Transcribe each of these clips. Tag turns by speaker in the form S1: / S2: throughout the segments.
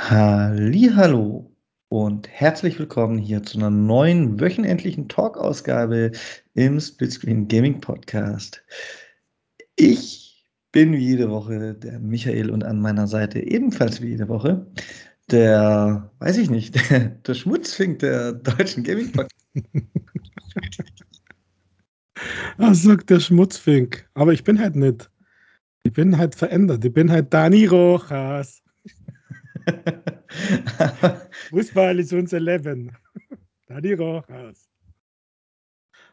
S1: Hallihallo und herzlich willkommen hier zu einer neuen wöchentlichen Talk-Ausgabe im Splitscreen Gaming Podcast. Ich bin wie jede Woche der Michael und an meiner Seite ebenfalls wie jede Woche der, weiß ich nicht, der, der Schmutzfink der deutschen Gaming Podcast.
S2: Ach, sagt der Schmutzfink. Aber ich bin halt nicht. Ich bin halt verändert. Ich bin halt Dani Rojas. Fußball ist unser Leben. Dani Rojas.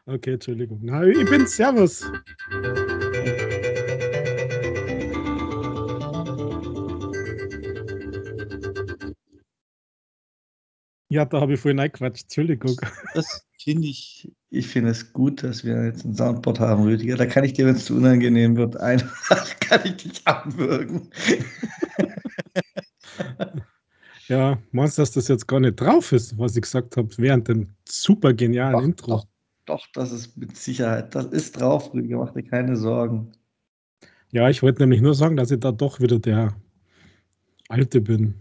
S2: Okay, Entschuldigung. Na, ich bin Servus. Ja, da habe ich vorhin reingequatscht. Entschuldigung.
S1: Das finde ich, ich finde es gut, dass wir jetzt ein Soundboard haben, Rüdiger. Da kann ich dir, wenn es zu unangenehm wird, einfach kann ich dich abwürgen.
S2: Ja, meinst du, dass das jetzt gar nicht drauf ist, was ich gesagt habe, während dem super genialen
S1: Doch,
S2: Intro?
S1: doch, doch, das ist mit Sicherheit. Das ist drauf, Rüdiger. Mach dir keine Sorgen.
S2: Ja, ich wollte nämlich nur sagen, dass ich da doch wieder der Alte bin.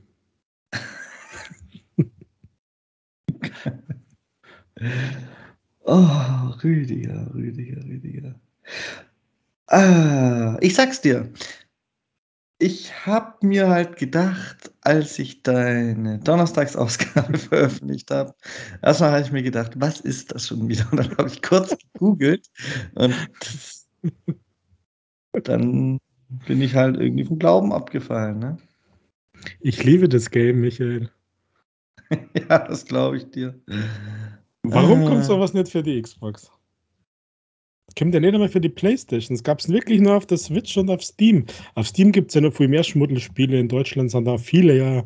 S1: Oh, Rüdiger, Rüdiger, Rüdiger. Ah, ich sag's dir. Ich habe mir halt gedacht, als ich deine Donnerstagsausgabe veröffentlicht habe, erstmal habe ich mir gedacht, was ist das schon wieder? Und dann habe ich kurz gegoogelt und dann bin ich halt irgendwie vom Glauben abgefallen. Ne?
S2: Ich liebe das Game, Michael.
S1: ja, das glaube ich dir.
S2: Warum
S1: Ah.
S2: kommt sowas nicht für die Xbox? Kommt ja nicht einmal für die Playstation. Es gab es wirklich nur auf der Switch und auf Steam. Auf Steam gibt es ja noch viel mehr Schmuddelspiele. In Deutschland sind da viele ja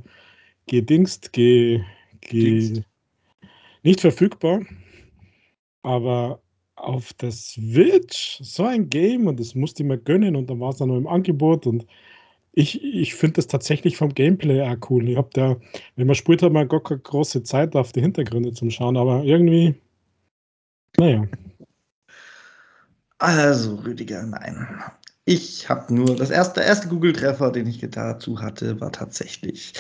S2: gedingst, ge, ge, nicht verfügbar. Aber auf der Switch so ein Game und das musste ich mir gönnen und dann war es dann noch im Angebot und ich, ich finde das tatsächlich vom Gameplay auch cool. Ich habe da, wenn man spielt, hat man gar keine große Zeit auf die Hintergründe zum Schauen, aber irgendwie, naja.
S1: Also, Rüdiger, nein. Ich habe nur, das erste, der erste Google-Treffer, den ich dazu hatte, war tatsächlich,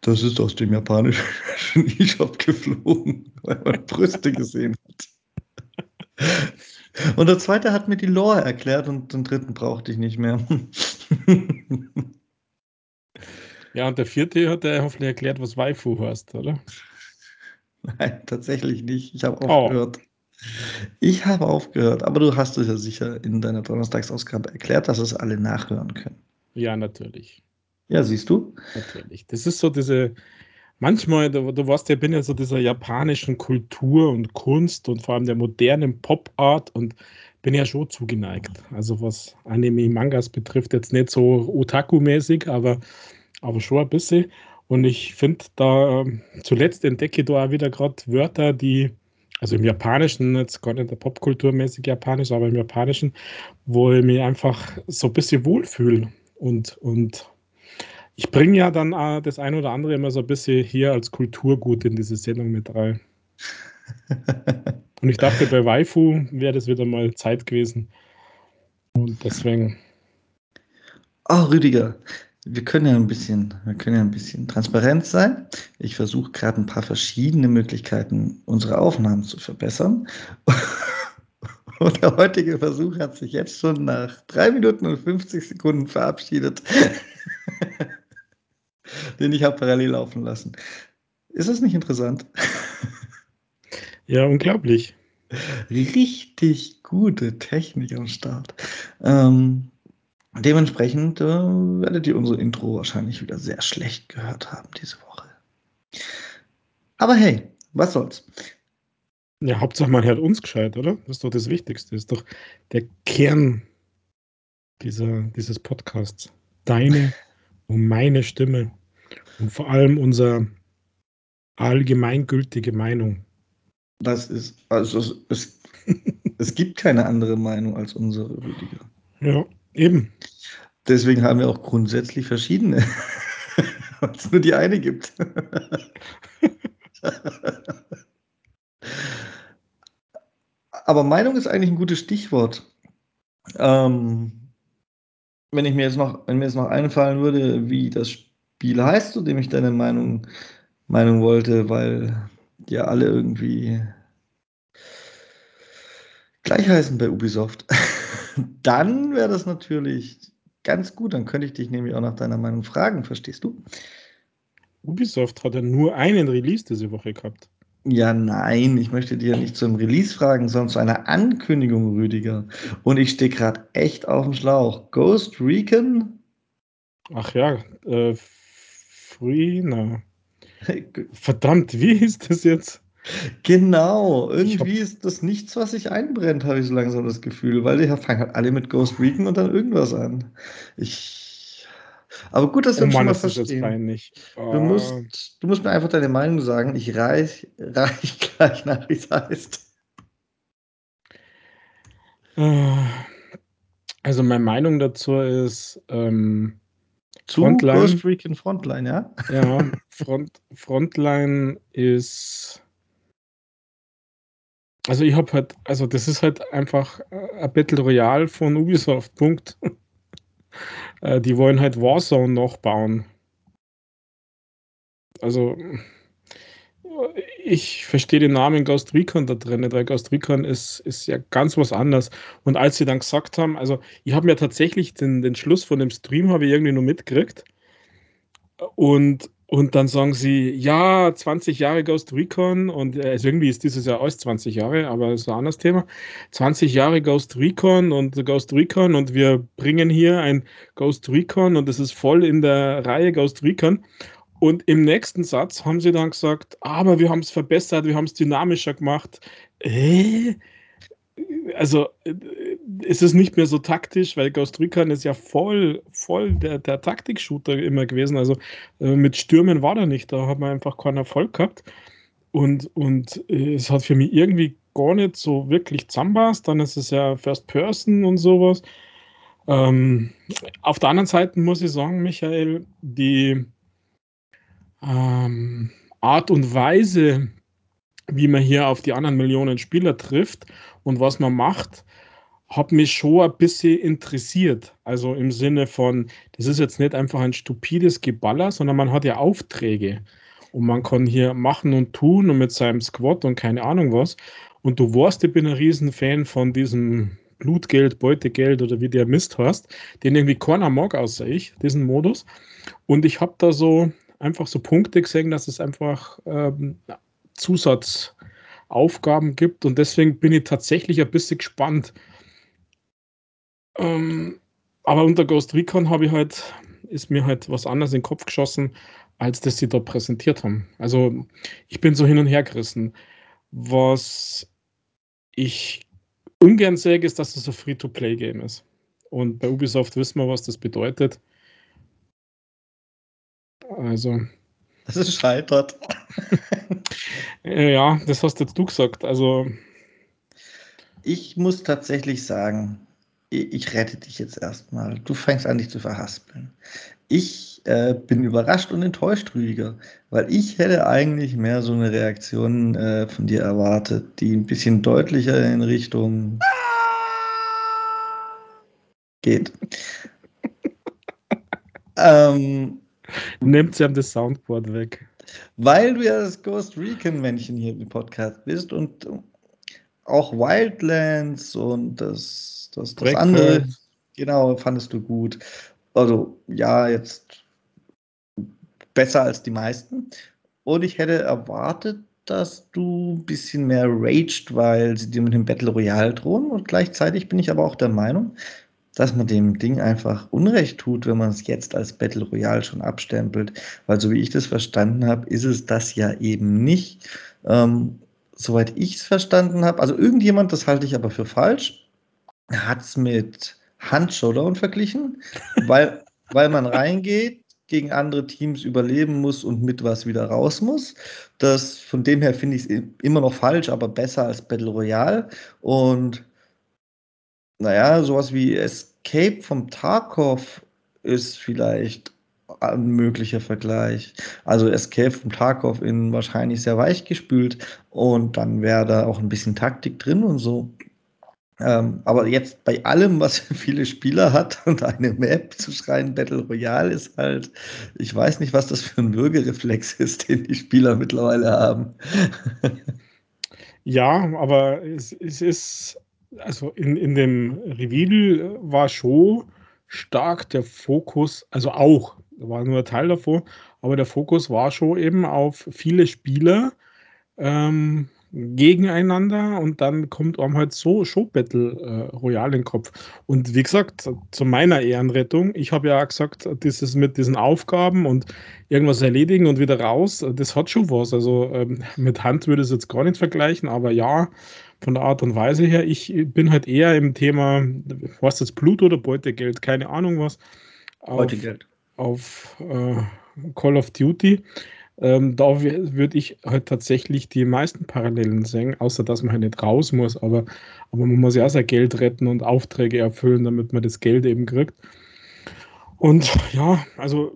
S1: das ist aus dem japanischen E-Shop geflogen, weil man Brüste gesehen hat. Und der zweite hat mir die Lore erklärt und den dritten brauchte ich nicht mehr.
S2: Ja, und der vierte hat er hoffentlich erklärt, was Waifu heißt, oder?
S1: Nein, tatsächlich nicht. Ich habe
S2: Oh.
S1: Ich habe aufgehört, aber du hast es ja sicher in deiner Donnerstagsausgabe erklärt, dass es alle nachhören können.
S2: Ja, natürlich.
S1: Ja, siehst du?
S2: Natürlich. Das ist so diese, manchmal, du, du weißt ja, ich bin ja so dieser japanischen Kultur und Kunst und vor allem der modernen Pop-Art und bin ja schon zugeneigt. Also was Anime, Mangas betrifft, jetzt nicht so Otaku-mäßig, aber, aber schon ein bisschen. Und ich finde da, ähm, zuletzt entdecke ich da auch wieder gerade Wörter, die, also im Japanischen, jetzt gar nicht der Popkulturmäßig Japanisch, aber im Japanischen, wo ich mich einfach so ein bisschen wohlfühle. Und, und ich bringe ja dann äh, das ein oder andere immer so ein bisschen hier als Kulturgut in diese Sendung mit rein. Und ich dachte, bei Waifu wäre das wieder mal Zeit gewesen. Und deswegen,
S1: Oh, Rüdiger, wir können ja ein bisschen, wir können ja ein bisschen transparent sein. Ich versuche gerade ein paar verschiedene Möglichkeiten, unsere Aufnahmen zu verbessern. Und der heutige Versuch hat sich jetzt schon nach drei Minuten und 50 Sekunden verabschiedet, den ich habe parallel laufen lassen. Ist das nicht interessant?
S2: ja, unglaublich.
S1: Richtig gute Technik am Start. Ähm, dementsprechend äh, werdet ihr unsere Intro wahrscheinlich wieder sehr schlecht gehört haben diese Woche. Aber hey, was soll's?
S2: Ja, Hauptsache man hört uns gescheit, oder? Das ist doch das Wichtigste. Das ist doch der Kern dieser, dieses Podcasts. Deine und meine Stimme. Und vor allem unsere allgemeingültige Meinung.
S1: Das ist, also es, es, es gibt keine andere Meinung als unsere, Rüdiger.
S2: Ja, eben.
S1: Deswegen haben wir auch grundsätzlich verschiedene, weil es nur die eine gibt. Aber Meinung ist eigentlich ein gutes Stichwort. Ähm, wenn ich mir jetzt noch, wenn mir jetzt noch einfallen würde, wie das Spiel heißt, zu dem ich deine Meinung, Meinung wollte, weil die alle irgendwie gleich heißen bei Ubisoft. Dann wäre das natürlich ganz gut. Dann könnte ich dich nämlich auch nach deiner Meinung fragen, verstehst du?
S2: Ubisoft hat ja nur einen Release diese Woche gehabt.
S1: Ja, nein, ich möchte dir nicht zum Release fragen, sondern zu einer Ankündigung, Rüdiger. Und ich stehe gerade echt auf dem Schlauch. Ghost Recon?
S2: Ach ja, äh, Free, na. Verdammt, wie ist das jetzt?
S1: Genau, irgendwie ist das nichts, was sich einbrennt, habe ich so langsam das Gefühl, weil die fangen halt alle mit Ghost Recon und dann irgendwas an. Ich. Aber gut, dass wir
S2: Oh
S1: uns schon
S2: Mann,
S1: mal verstehen.
S2: peinlich.
S1: Du
S2: Ah.
S1: musst, du musst mir einfach deine Meinung sagen. Ich reich, reich gleich nach, wie es heißt.
S2: Äh, Also meine Meinung dazu ist ähm,
S1: Zu
S2: Frontline.
S1: Ghost Recon Frontline, ja?
S2: Ja, Front, Frontline ist. Also ich habe halt, also das ist halt einfach äh, ein Battle Royale von Ubisoft. Punkt. Äh, die wollen halt Warzone noch bauen. Also ich verstehe den Namen Ghost Recon da drin, weil Ghost Recon ist, ist ja ganz was anderes. Und als sie dann gesagt haben, also ich habe mir tatsächlich den, den Schluss von dem Stream habe ich irgendwie nur mitgekriegt. Und, und dann sagen sie, ja, 20 Jahre Ghost Recon und äh, also irgendwie ist dieses Jahr alles 20 Jahre, aber das ist ein anderes Thema. 20 Jahre Ghost Recon und Ghost Recon und wir bringen hier ein Ghost Recon und es ist voll in der Reihe Ghost Recon. Und im nächsten Satz haben sie dann gesagt, aber wir haben es verbessert, wir haben es dynamischer gemacht. Äh? Also äh, ist es nicht mehr so taktisch, weil Ghost Recon ist ja voll, voll der, der Taktik-Shooter immer gewesen. Also äh, mit Stürmen war der nicht, da hat man einfach keinen Erfolg gehabt. Und, und äh, es hat für mich irgendwie gar nicht so wirklich zusammenpasst. Dann ist es ja First Person und sowas. Ähm, auf der anderen Seite muss ich sagen, Michael, die ähm, Art und Weise, wie man hier auf die anderen Millionen Spieler trifft und was man macht, hat mich schon ein bisschen interessiert. Also im Sinne von, das ist jetzt nicht einfach ein stupides Geballer, sondern man hat ja Aufträge. Und man kann hier machen und tun und mit seinem Squad und keine Ahnung was. Und du weißt, ich bin ein Riesenfan von diesem Blutgeld, Beutegeld oder wie der Mist heißt, den irgendwie keiner mag außer ich, diesen Modus. Und ich habe da so einfach so Punkte gesehen, dass es einfach ähm, Zusatzaufgaben gibt. Und deswegen bin ich tatsächlich ein bisschen gespannt. Ähm, aber unter Ghost Recon habe ich halt, ist mir halt was anderes in den Kopf geschossen, als das sie da präsentiert haben. Also ich bin so hin und her gerissen. Was ich ungern sehe, ist, dass es ein Free-to-Play-Game ist. Und bei Ubisoft wissen wir, was das bedeutet. Also.
S1: Das ist scheitert.
S2: ja, das hast jetzt du gesagt. Also.
S1: Ich muss tatsächlich sagen, ich rette dich jetzt erstmal. Du fängst an, dich zu verhaspeln. Ich äh, bin überrascht und enttäuscht, Rüdiger, weil ich hätte eigentlich mehr so eine Reaktion äh, von dir erwartet, die ein bisschen deutlicher in Richtung geht. ähm,
S2: Nehmt sie an das Soundboard weg.
S1: Weil du ja das Ghost Recon-Männchen hier im Podcast bist und auch Wildlands und das, das, das andere, genau, fandest du gut. Also, ja, jetzt besser als die meisten. Und ich hätte erwartet, dass du ein bisschen mehr raged, weil sie dir mit dem Battle Royale drohen. Und gleichzeitig bin ich aber auch der Meinung, dass man dem Ding einfach Unrecht tut, wenn man es jetzt als Battle Royale schon abstempelt. Weil so wie ich das verstanden habe, ist es das ja eben nicht. Ähm, soweit ich es verstanden habe, also irgendjemand, das halte ich aber für falsch, hat es mit Hand Showdown verglichen, weil, weil man reingeht, gegen andere Teams überleben muss und mit was wieder raus muss. Das, von dem her finde ich es immer noch falsch, aber besser als Battle Royale. Und naja, sowas wie Escape vom Tarkov ist vielleicht ein möglicher Vergleich. Also Escape vom Tarkov in wahrscheinlich sehr weichgespült und dann wäre da auch ein bisschen Taktik drin und so. Ähm, aber jetzt bei allem, was viele Spieler hat und eine Map zu schreien, Battle Royale ist halt ich weiß nicht, was das für 'n Würgereflex ist, den die Spieler mittlerweile haben.
S2: Ja, aber es es ist also, in in dem Reveal war schon stark der Fokus also auch, war nur 'n Teil davon, aber der Fokus war schon eben auf viele Spieler, ähm, gegeneinander und dann kommt einem halt so schon Battle, äh, Royale in 'n Kopf. Und wie gesagt, zu meiner Ehrenrettung, ich habe ja auch gesagt, dieses mit diesen Aufgaben und irgendwas erledigen und wieder raus, das hat schon was. Also, ähm, mit Hand würde ich's jetzt gar nicht vergleichen, aber ja, von der Art und Weise her, ich bin halt eher im Thema, heißt das Blut oder Beutegeld, keine Ahnung was, auf
S1: Beutegeld.
S2: auf, äh, Call of Duty. Ähm, da wür würde ich halt tatsächlich die meisten Parallelen sehen, außer dass man halt nicht raus muss, aber aber man muss ja auch sein Geld retten und Aufträge erfüllen, damit man das Geld eben kriegt. Und ja, also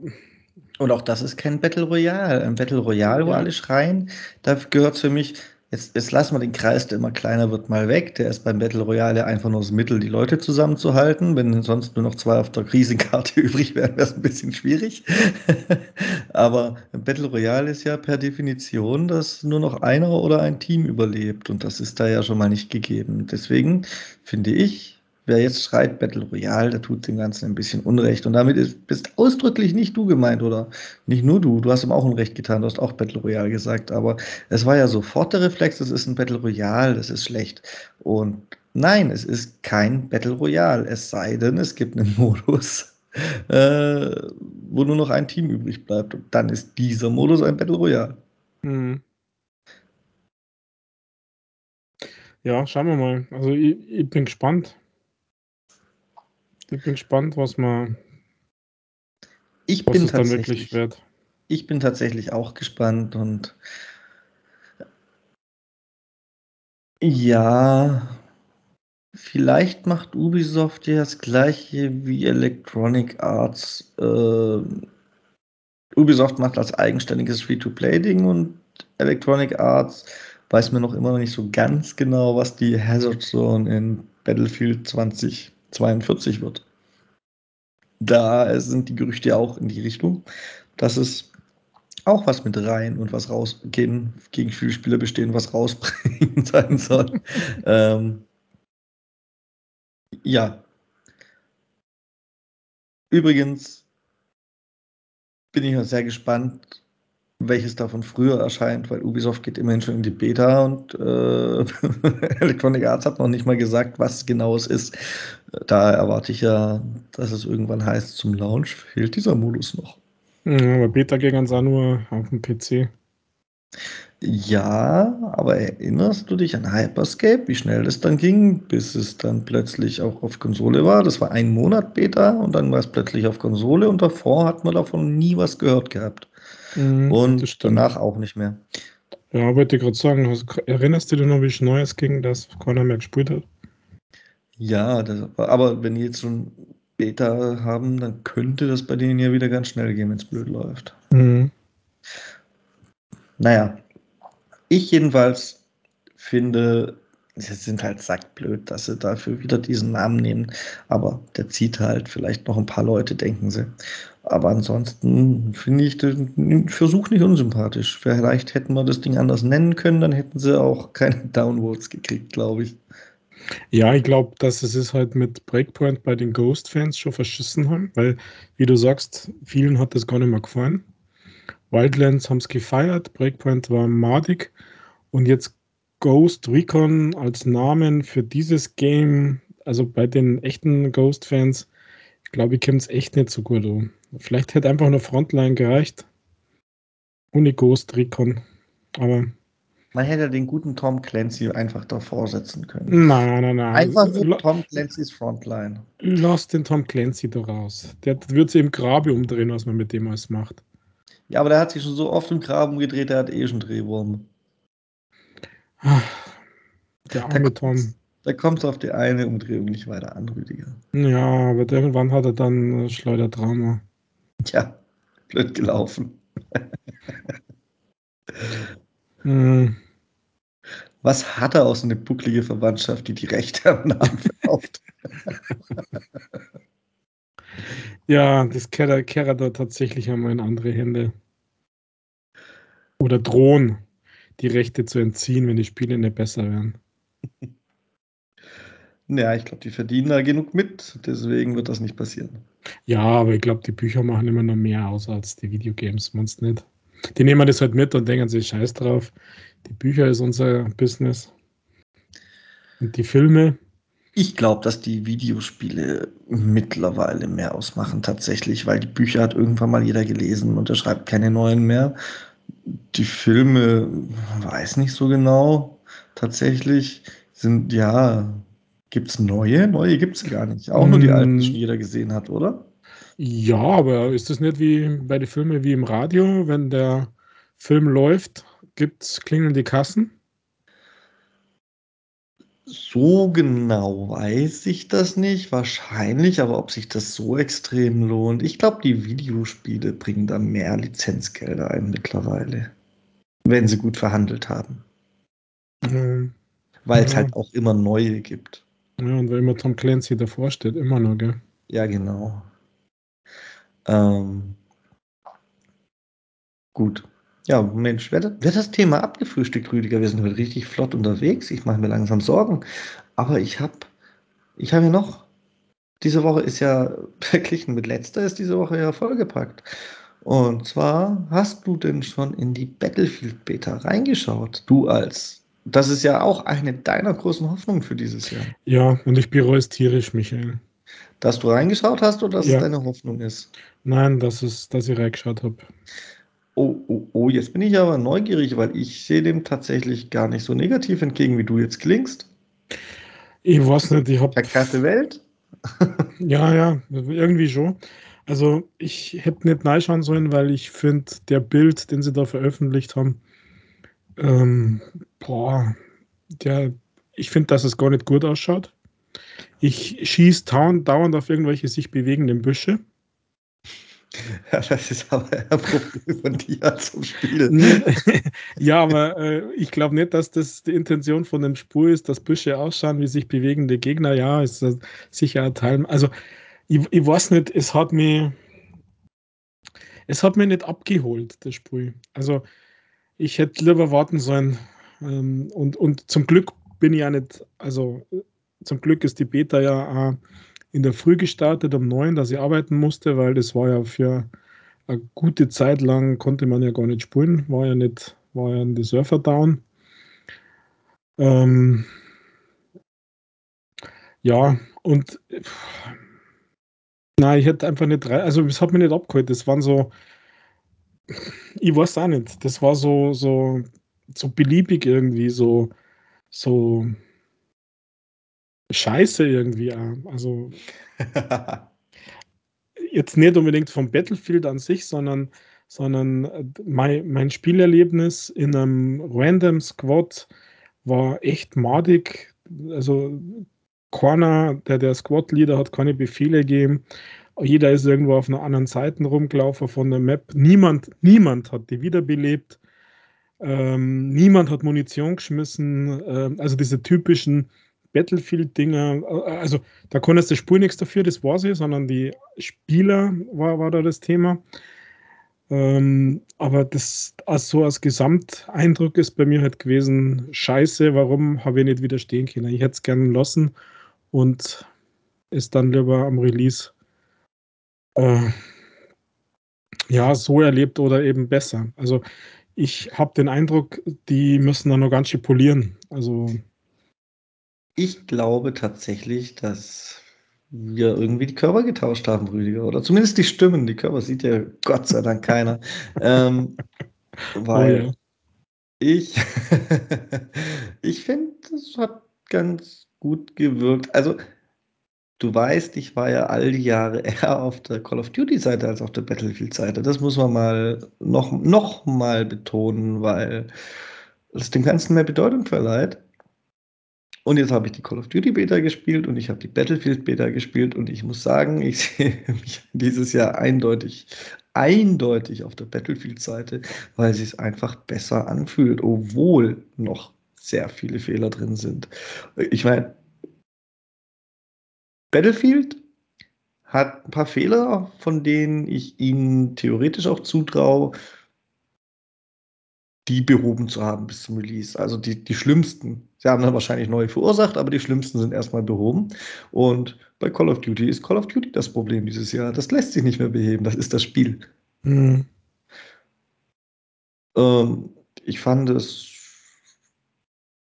S1: Und auch das ist kein Battle Royale. Ein Battle Royale, wo
S2: Ja.
S1: alle schreien, da gehört's für mich jetzt jetzt lassen wir den Kreis, der immer kleiner wird, mal weg. Der ist beim Battle Royale einfach nur das Mittel, die Leute zusammenzuhalten. Wenn sonst nur noch 2 auf der Riesenkarte übrig wären, wär's 'n bisschen schwierig. Aber Battle Royale ist ja per Definition, dass nur noch einer oder ein Team überlebt und das ist da ja schon mal nicht gegeben. Deswegen finde ich, wer jetzt schreit Battle Royale, der tut dem Ganzen ein bisschen Unrecht und damit ist bist ausdrücklich nicht du gemeint oder nicht nur du. Du hast ihm auch Unrecht getan, du hast auch Battle Royale gesagt, aber es war ja sofort der Reflex, das ist 'n Battle Royale, das ist schlecht. Und nein, es ist kein Battle Royale, es sei denn, es gibt 'nen Modus, äh, wo nur noch ein Team übrig bleibt und dann ist dieser Modus ein Battle Royale.
S2: Mhm. Ja, schauen wir mal. Also, i ich bin gespannt. Ich bin gespannt, was man
S1: Ich
S2: was
S1: bin
S2: es dann wirklich
S1: tatsächlich
S2: wird.
S1: ich bin tatsächlich auch gespannt und ja, vielleicht macht Ubisoft ja das Gleiche wie Electronic Arts. Ähm, Ubisoft macht als eigenständiges Free-to-Play-Ding und Electronic Arts weiß mir noch immer noch nicht so ganz genau, was die Hazard Zone in Battlefield 2042 wird. Da sind die Gerüchte auch in die Richtung, dass es auch was mit rein und was rausgehen gegen viele Spieler bestehen, was rausbringen sein soll. Ähm Ja. Übrigens bin ich auch sehr gespannt, welches davon früher erscheint, weil Ubisoft geht immerhin schon in die Beta und, äh, Electronic Arts hat noch nicht mal gesagt, was genau es ist. Da erwarte ich ja, dass es irgendwann heißt: „Zum Launch fehlt dieser Modus noch.“
S2: Mhm, aber Beta gegan's auch nur aufm PC.
S1: Ja, aber erinnerst du dich an Hyper Scape, wie schnell das dann ging, bis es dann plötzlich auch auf Konsole war? Das war 1 Monat Beta und dann war's plötzlich auf Konsole und davor hat man davon nie was gehört gehabt
S2: Mhm,
S1: und danach auch nicht mehr.
S2: Ja, wollte ich grad sagen, erinnerst du dich noch, wie schnell es ging, dass keiner mehr gespielt hat?
S1: Ja, das aber wenn die jetzt schon Beta haben, dann könnte das bei denen ja wieder ganz schnell gehen, wenn's blöd läuft.
S2: Mhm.
S1: Na ja, ich jedenfalls finde, sie sind halt sackblöd, dass sie dafür wieder diesen Namen nehmen, aber der zieht halt vielleicht noch 'n paar Leute, denken sie. Aber ansonsten finde ich den Versuch nicht unsympathisch. Vielleicht hätten wir das Ding anders nennen können, dann hätten sie auch keine Downvotes gekriegt, glaube ich.
S2: Ja, ich glaube, dass es ist halt mit Breakpoint bei den Ghost-Fans schon verschissen haben, weil, wie du sagst, vielen hat das gar nicht mehr gefallen. Wildlands haben's gefeiert, Breakpoint war madig und jetzt Ghost Recon als Namen für dieses Game also, bei den echten Ghost-Fans, glaube ich, kommt's echt nicht so gut an. Vielleicht hätte einfach nur Frontline gereicht. Ohne Ghost Recon, aber
S1: Man hätte den guten Tom Clancy einfach davor setzen können.
S2: Na, na, na,
S1: Einfach nur
S2: la
S1: Tom Clancy's Frontline.
S2: lass den Tom Clancy da raus. Der wird sich im Grabe umdrehen, was man mit dem alles macht.
S1: Ja, aber der hat sich schon so oft im Graben umgedreht, der hat eh schon Drehwurm.
S2: Der
S1: Da
S2: arme
S1: kommt's
S2: Tom.
S1: da kommt's auf die eine Umdrehung nicht weiter an, Rüdiger.
S2: Ja, aber irgendwann hat er dann, Schleudertrauma.
S1: Tja, blöd gelaufen.
S2: Mhm.
S1: Was hat er aus eine bucklige Verwandtschaft, die die Rechte am Namen verkauft?
S2: Ja, das kehrt kehrt er da tatsächlich einmal in andere Hände. Oder drohen, die Rechte zu entziehen, wenn die Spiele nicht besser werden.
S1: Ja, ich glaube, die verdienen da genug mit, deswegen wird das nicht passieren.
S2: Ja, aber ich glaube, die Bücher machen immer noch mehr aus als die Videogames, meinst nicht? Die nehmen das halt mit und denken sich scheiß drauf. Die Bücher ist unser Business. Und die Filme.
S1: Ich glaube, dass die Videospiele mittlerweile mehr ausmachen tatsächlich, weil die Bücher hat irgendwann mal jeder gelesen und er schreibt keine neuen mehr. Die Filme weiß nicht so genau. Tatsächlich sind ja Gibt's neue? Neue gibt's gar nicht. Auch nur die alten, die schon
S2: Mm,
S1: jeder gesehen hat, oder?
S2: Ja, aber ist das nicht wie bei den Filmen wie im Radio, wenn der Film läuft, gibt's klingeln die Kassen?
S1: So genau weiß ich das nicht. Wahrscheinlich, aber ob sich das so extrem lohnt. Ich glaube, die Videospiele bringen da mehr Lizenzgelder ein mittlerweile, wenn sie gut verhandelt haben.
S2: Mhm.
S1: Weil es
S2: Ja,
S1: halt auch immer neue gibt.
S2: Ja, und weil immer Tom Clancy davor steht, immer noch, gell?
S1: Ja, genau. Ähm, gut. Ja, Mensch, wird wird das Thema abgefrühstückt, Rüdiger? Wir sind heute richtig flott unterwegs. Ich mache mir langsam Sorgen. Aber ich habe ich hab ja noch Diese Woche ist ja verglichen mit letzter ist diese Woche ja vollgepackt. Und zwar hast du denn schon in die Battlefield Beta reingeschaut? Du als. Das ist ja auch eine deiner großen Hoffnungen für dieses Jahr.
S2: Ja, und ich bereue es tierisch, Michael.
S1: Dass du reingeschaut hast oder dass es
S2: Ja,
S1: deine Hoffnung ist?
S2: nein, dass es dass ich reingeschaut habe.
S1: Oh, oh, oh, jetzt bin ich aber neugierig, weil ich sehe dem tatsächlich gar nicht so negativ entgegen, wie du jetzt klingst.
S2: Ich weiß nicht, ich habe
S1: Verkehrte Welt?
S2: ja, ja, irgendwie schon. Also, ich hätte nicht reinschauen sollen, weil ich finde, der Bild, den sie da veröffentlicht haben, ähm, boah, der ich finde, dass es gar nicht gut ausschaut. Ich schieße dauernd auf irgendwelche sich bewegenden Büsche.
S1: Ja, das ist aber ein Problem von dir zum Spiel.
S2: Ja, aber, äh, ich glaube nicht, dass das die Intention von dem Spiel ist, dass Büsche ausschauen wie sich bewegende Gegner. Ja, ist, sicher ein Teil also, ich ich weiß nicht, es hat mich es hat mich nicht abgeholt, das Spiel. Also, ich hätte lieber warten sollen, ähm, und und zum Glück bin ich ja nicht also, zum Glück ist die Beta ja auch in der Früh gestartet um 9, dass ich arbeiten musste, weil das war ja für eine gute Zeit lang konnte man ja gar nicht spielen, war ja nicht war ja die Server down. Ähm, ja, und nein, ich hätte einfach nicht also, es hat mich nicht abgeholt. Das waren so ich weiß auch nicht, das war so so so beliebig irgendwie, so so scheiße irgendwie auch. Also jetzt nicht unbedingt vom Battlefield an sich, sondern sondern, äh, mei mein Spielerlebnis in 'nem Random Squad war echt madig. Also, keiner der der Squad Leader hat keine Befehle gegeben. Jeder ist irgendwo auf 'ner anderen Seite rumgelaufen von der Map. Niemand niemand hat die wiederbelebt. Ähm, niemand hat Munition geschmissen. Ähm, also, diese typischen Battlefield-Dinger. Äh, also, da jetzt das Spiel nix dafür, das weiß ich, sondern die Spieler war war da das Thema. Ähm, aber das als so als Gesamteindruck ist bei mir halt gewesen: „Scheiße, warum habe ich nicht widerstehen können?“ Ich hätte es gern lassen und es dann lieber am Release äh, ja, so erlebt oder eben besser. Also, ich habe den Eindruck, die müssen da noch ganz schön polieren. Also
S1: Ich glaube tatsächlich, dass wir irgendwie die Körper getauscht haben, Rüdiger, oder zumindest die Stimmen. Die Körper sieht ja Gott sei Dank keiner. Ähm,
S2: oh
S1: weil
S2: ja.
S1: ich ich finde, das hat ganz gut gewirkt. Also, du weißt, ich war ja all die Jahre eher auf der Call of Duty-Seite als auf der Battlefield-Seite. Das muss man mal noch noch mal betonen, weil es dem Ganzen mehr Bedeutung verleiht. Und jetzt habe ich die Call of Duty Beta gespielt und ich habe die Battlefield Beta gespielt und ich muss sagen, ich sehe mich dieses Jahr eindeutig eindeutig auf der Battlefield-Seite, weil sie's einfach besser anfühlt, obwohl noch sehr viele Fehler drin sind. Ich meine, Battlefield hat ein paar Fehler, von denen ich ihnen theoretisch auch zutraue, die behoben zu haben bis zum Release. Also die, die schlimmsten. Sie haben dann wahrscheinlich neue verursacht, aber die schlimmsten sind erstmal behoben. Und bei Call of Duty ist Call of Duty das Problem dieses Jahr. Das lässt sich nicht mehr beheben. Das ist das Spiel.
S2: Mhm.
S1: Ähm, ich fand es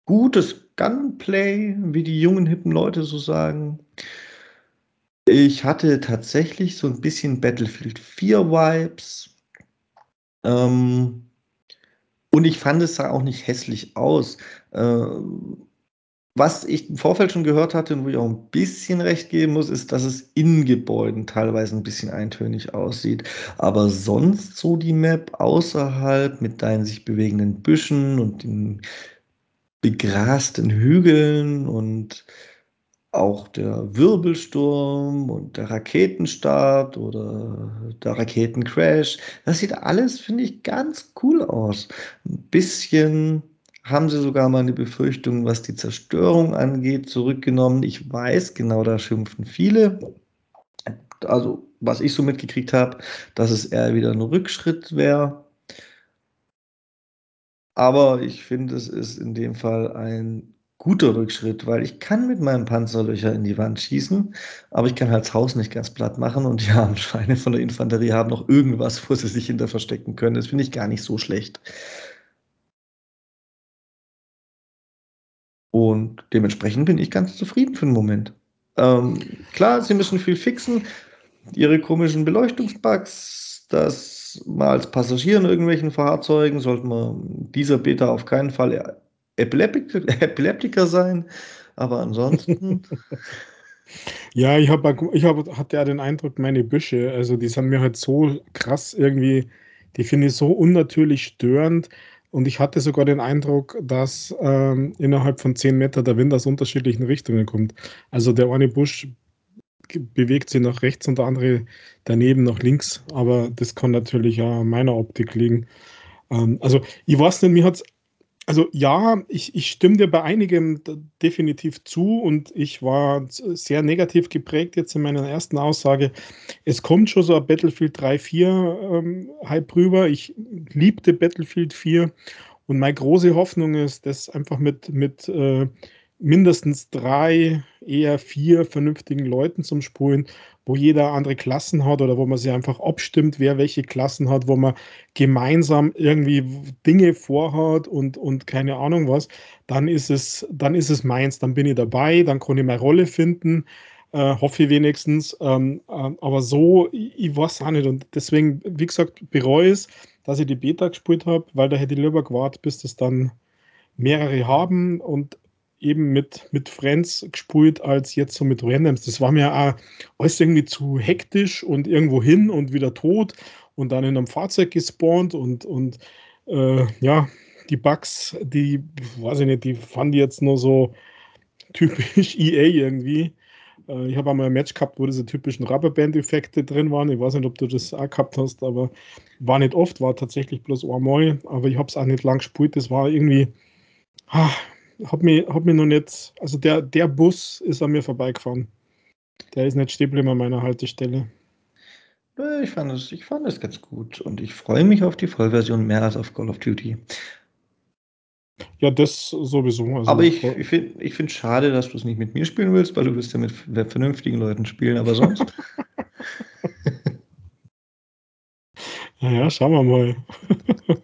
S1: gutes Gunplay, wie die jungen, hippen Leute so sagen. Ich hatte tatsächlich so ein bisschen Battlefield 4 Vibes. Ähm, und ich fand es sah auch nicht hässlich aus. Ähm, was ich im Vorfeld schon gehört hatte und wo ich auch ein bisschen recht geben muss, ist, dass es in Gebäuden teilweise ein bisschen eintönig aussieht. Aber sonst so die Map außerhalb mit deinen sich bewegenden Büschen und den begrasten Hügeln und auch der Wirbelsturm und der Raketenstart oder der Raketencrash, das sieht alles, finde ich, ganz cool aus. Ein bisschen haben sie sogar mal eine Befürchtung, was die Zerstörung angeht, zurückgenommen. Ich weiß, genau da schimpfen viele. Also, was ich so mitgekriegt habe, dass es eher wieder ein Rückschritt wäre. Aber ich finde, es ist in dem Fall ein guter Rückschritt, weil ich kann mit meinem Panzer Löcher in die Wand schießen, aber ich kann halt das Haus nicht ganz platt machen und ja, anscheinend von der Infanterie haben noch irgendwas, wo sie sich hinter verstecken können. Das finde ich gar nicht so schlecht. Und dementsprechend bin ich ganz zufrieden für den Moment. Ähm, klar, sie müssen viel fixen. Ihre komischen Beleuchtungsbugs, das mal als Passagier in irgendwelchen Fahrzeugen, sollte man dieser Beta auf keinen Fall Epileptiker, Epileptiker sein. Aber ansonsten.
S2: Ja, ich habe ich hab, hatte ja den Eindruck, meine Büsche, also die sind mir halt so krass irgendwie, die finde ich so unnatürlich störend. Und ich hatte sogar den Eindruck, dass ähm, innerhalb von 10 Meter der Wind aus unterschiedlichen Richtungen kommt. Also der eine Busch bewegt sich nach rechts und der andere daneben nach links. Aber das kann natürlich ja an meiner Optik liegen. Ähm, also ich weiß nicht, mir hat es also ja, ich, ich stimme dir bei einigem definitiv zu und ich war sehr negativ geprägt jetzt in meiner ersten Aussage. Es kommt schon so ein Battlefield 3, 4 ähm, Hype rüber. Ich liebte Battlefield 4 und meine große Hoffnung ist, dass einfach mit, mit äh, mindestens drei, eher vier vernünftigen Leuten zum Spulen, wo jeder andere Klassen hat oder wo man sich einfach abstimmt, wer welche Klassen hat, wo man gemeinsam irgendwie Dinge vorhat und, und keine Ahnung was, dann ist es, dann ist es meins, dann bin ich dabei, dann kann ich meine Rolle finden, äh, hoffe ich wenigstens. Ähm, äh, aber so, ich, ich weiß auch nicht. Und deswegen, wie gesagt, bereue es, dass ich die Beta gespielt habe, weil da hätte ich lieber gewartet, bis das dann mehrere haben und eben mit, mit Friends gespielt als jetzt so mit Randoms. Das war mir auch alles irgendwie zu hektisch und irgendwo hin und wieder tot und dann in einem Fahrzeug gespawnt und, und äh, ja, die Bugs, die, weiß ich nicht, die fand ich jetzt nur so typisch EA irgendwie. Äh, ich habe einmal ein Match gehabt, wo diese typischen Rubberband-Effekte drin waren. Ich weiß nicht, ob du das auch gehabt hast, aber war nicht oft, war tatsächlich bloß einmal. Aber ich habe es auch nicht lang gespielt. Das war irgendwie, ah, hat mich, hat mich noch nicht, also der, der Bus ist an mir vorbeigefahren. Der ist nicht stehen an meiner Haltestelle.
S1: Ich fand, es, ich fand es ganz gut und ich freue mich auf die Vollversion mehr als auf Call of Duty.
S2: Ja, das sowieso.
S1: Also aber ich, ich finde es find schade, dass du es nicht mit mir spielen willst, weil du willst ja mit vernünftigen Leuten spielen, aber sonst.
S2: naja, schauen wir mal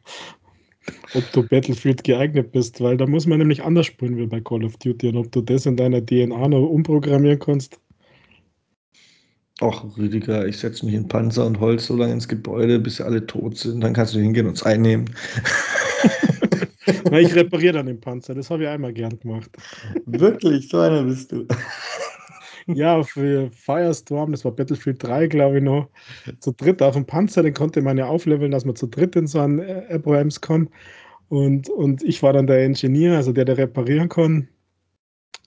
S2: ob du Battlefield geeignet bist, weil da muss man nämlich anders spielen wie bei Call of Duty und ob du das in deiner DNA noch umprogrammieren kannst.
S1: Ach, Rüdiger, ich setze mich in Panzer und Holz so lange ins Gebäude, bis sie alle tot sind. Dann kannst du hingehen und es einnehmen.
S2: Na, ich repariere dann den Panzer. Das habe ich einmal gern gemacht.
S1: Wirklich, so einer bist du.
S2: Ja, für Firestorm, das war Battlefield 3, glaube ich noch, zu dritt auf dem Panzer, den konnte man ja aufleveln, dass man zu dritt in so einen Abrams kann. Und, und ich war dann der Ingenieur, also der, der reparieren kann.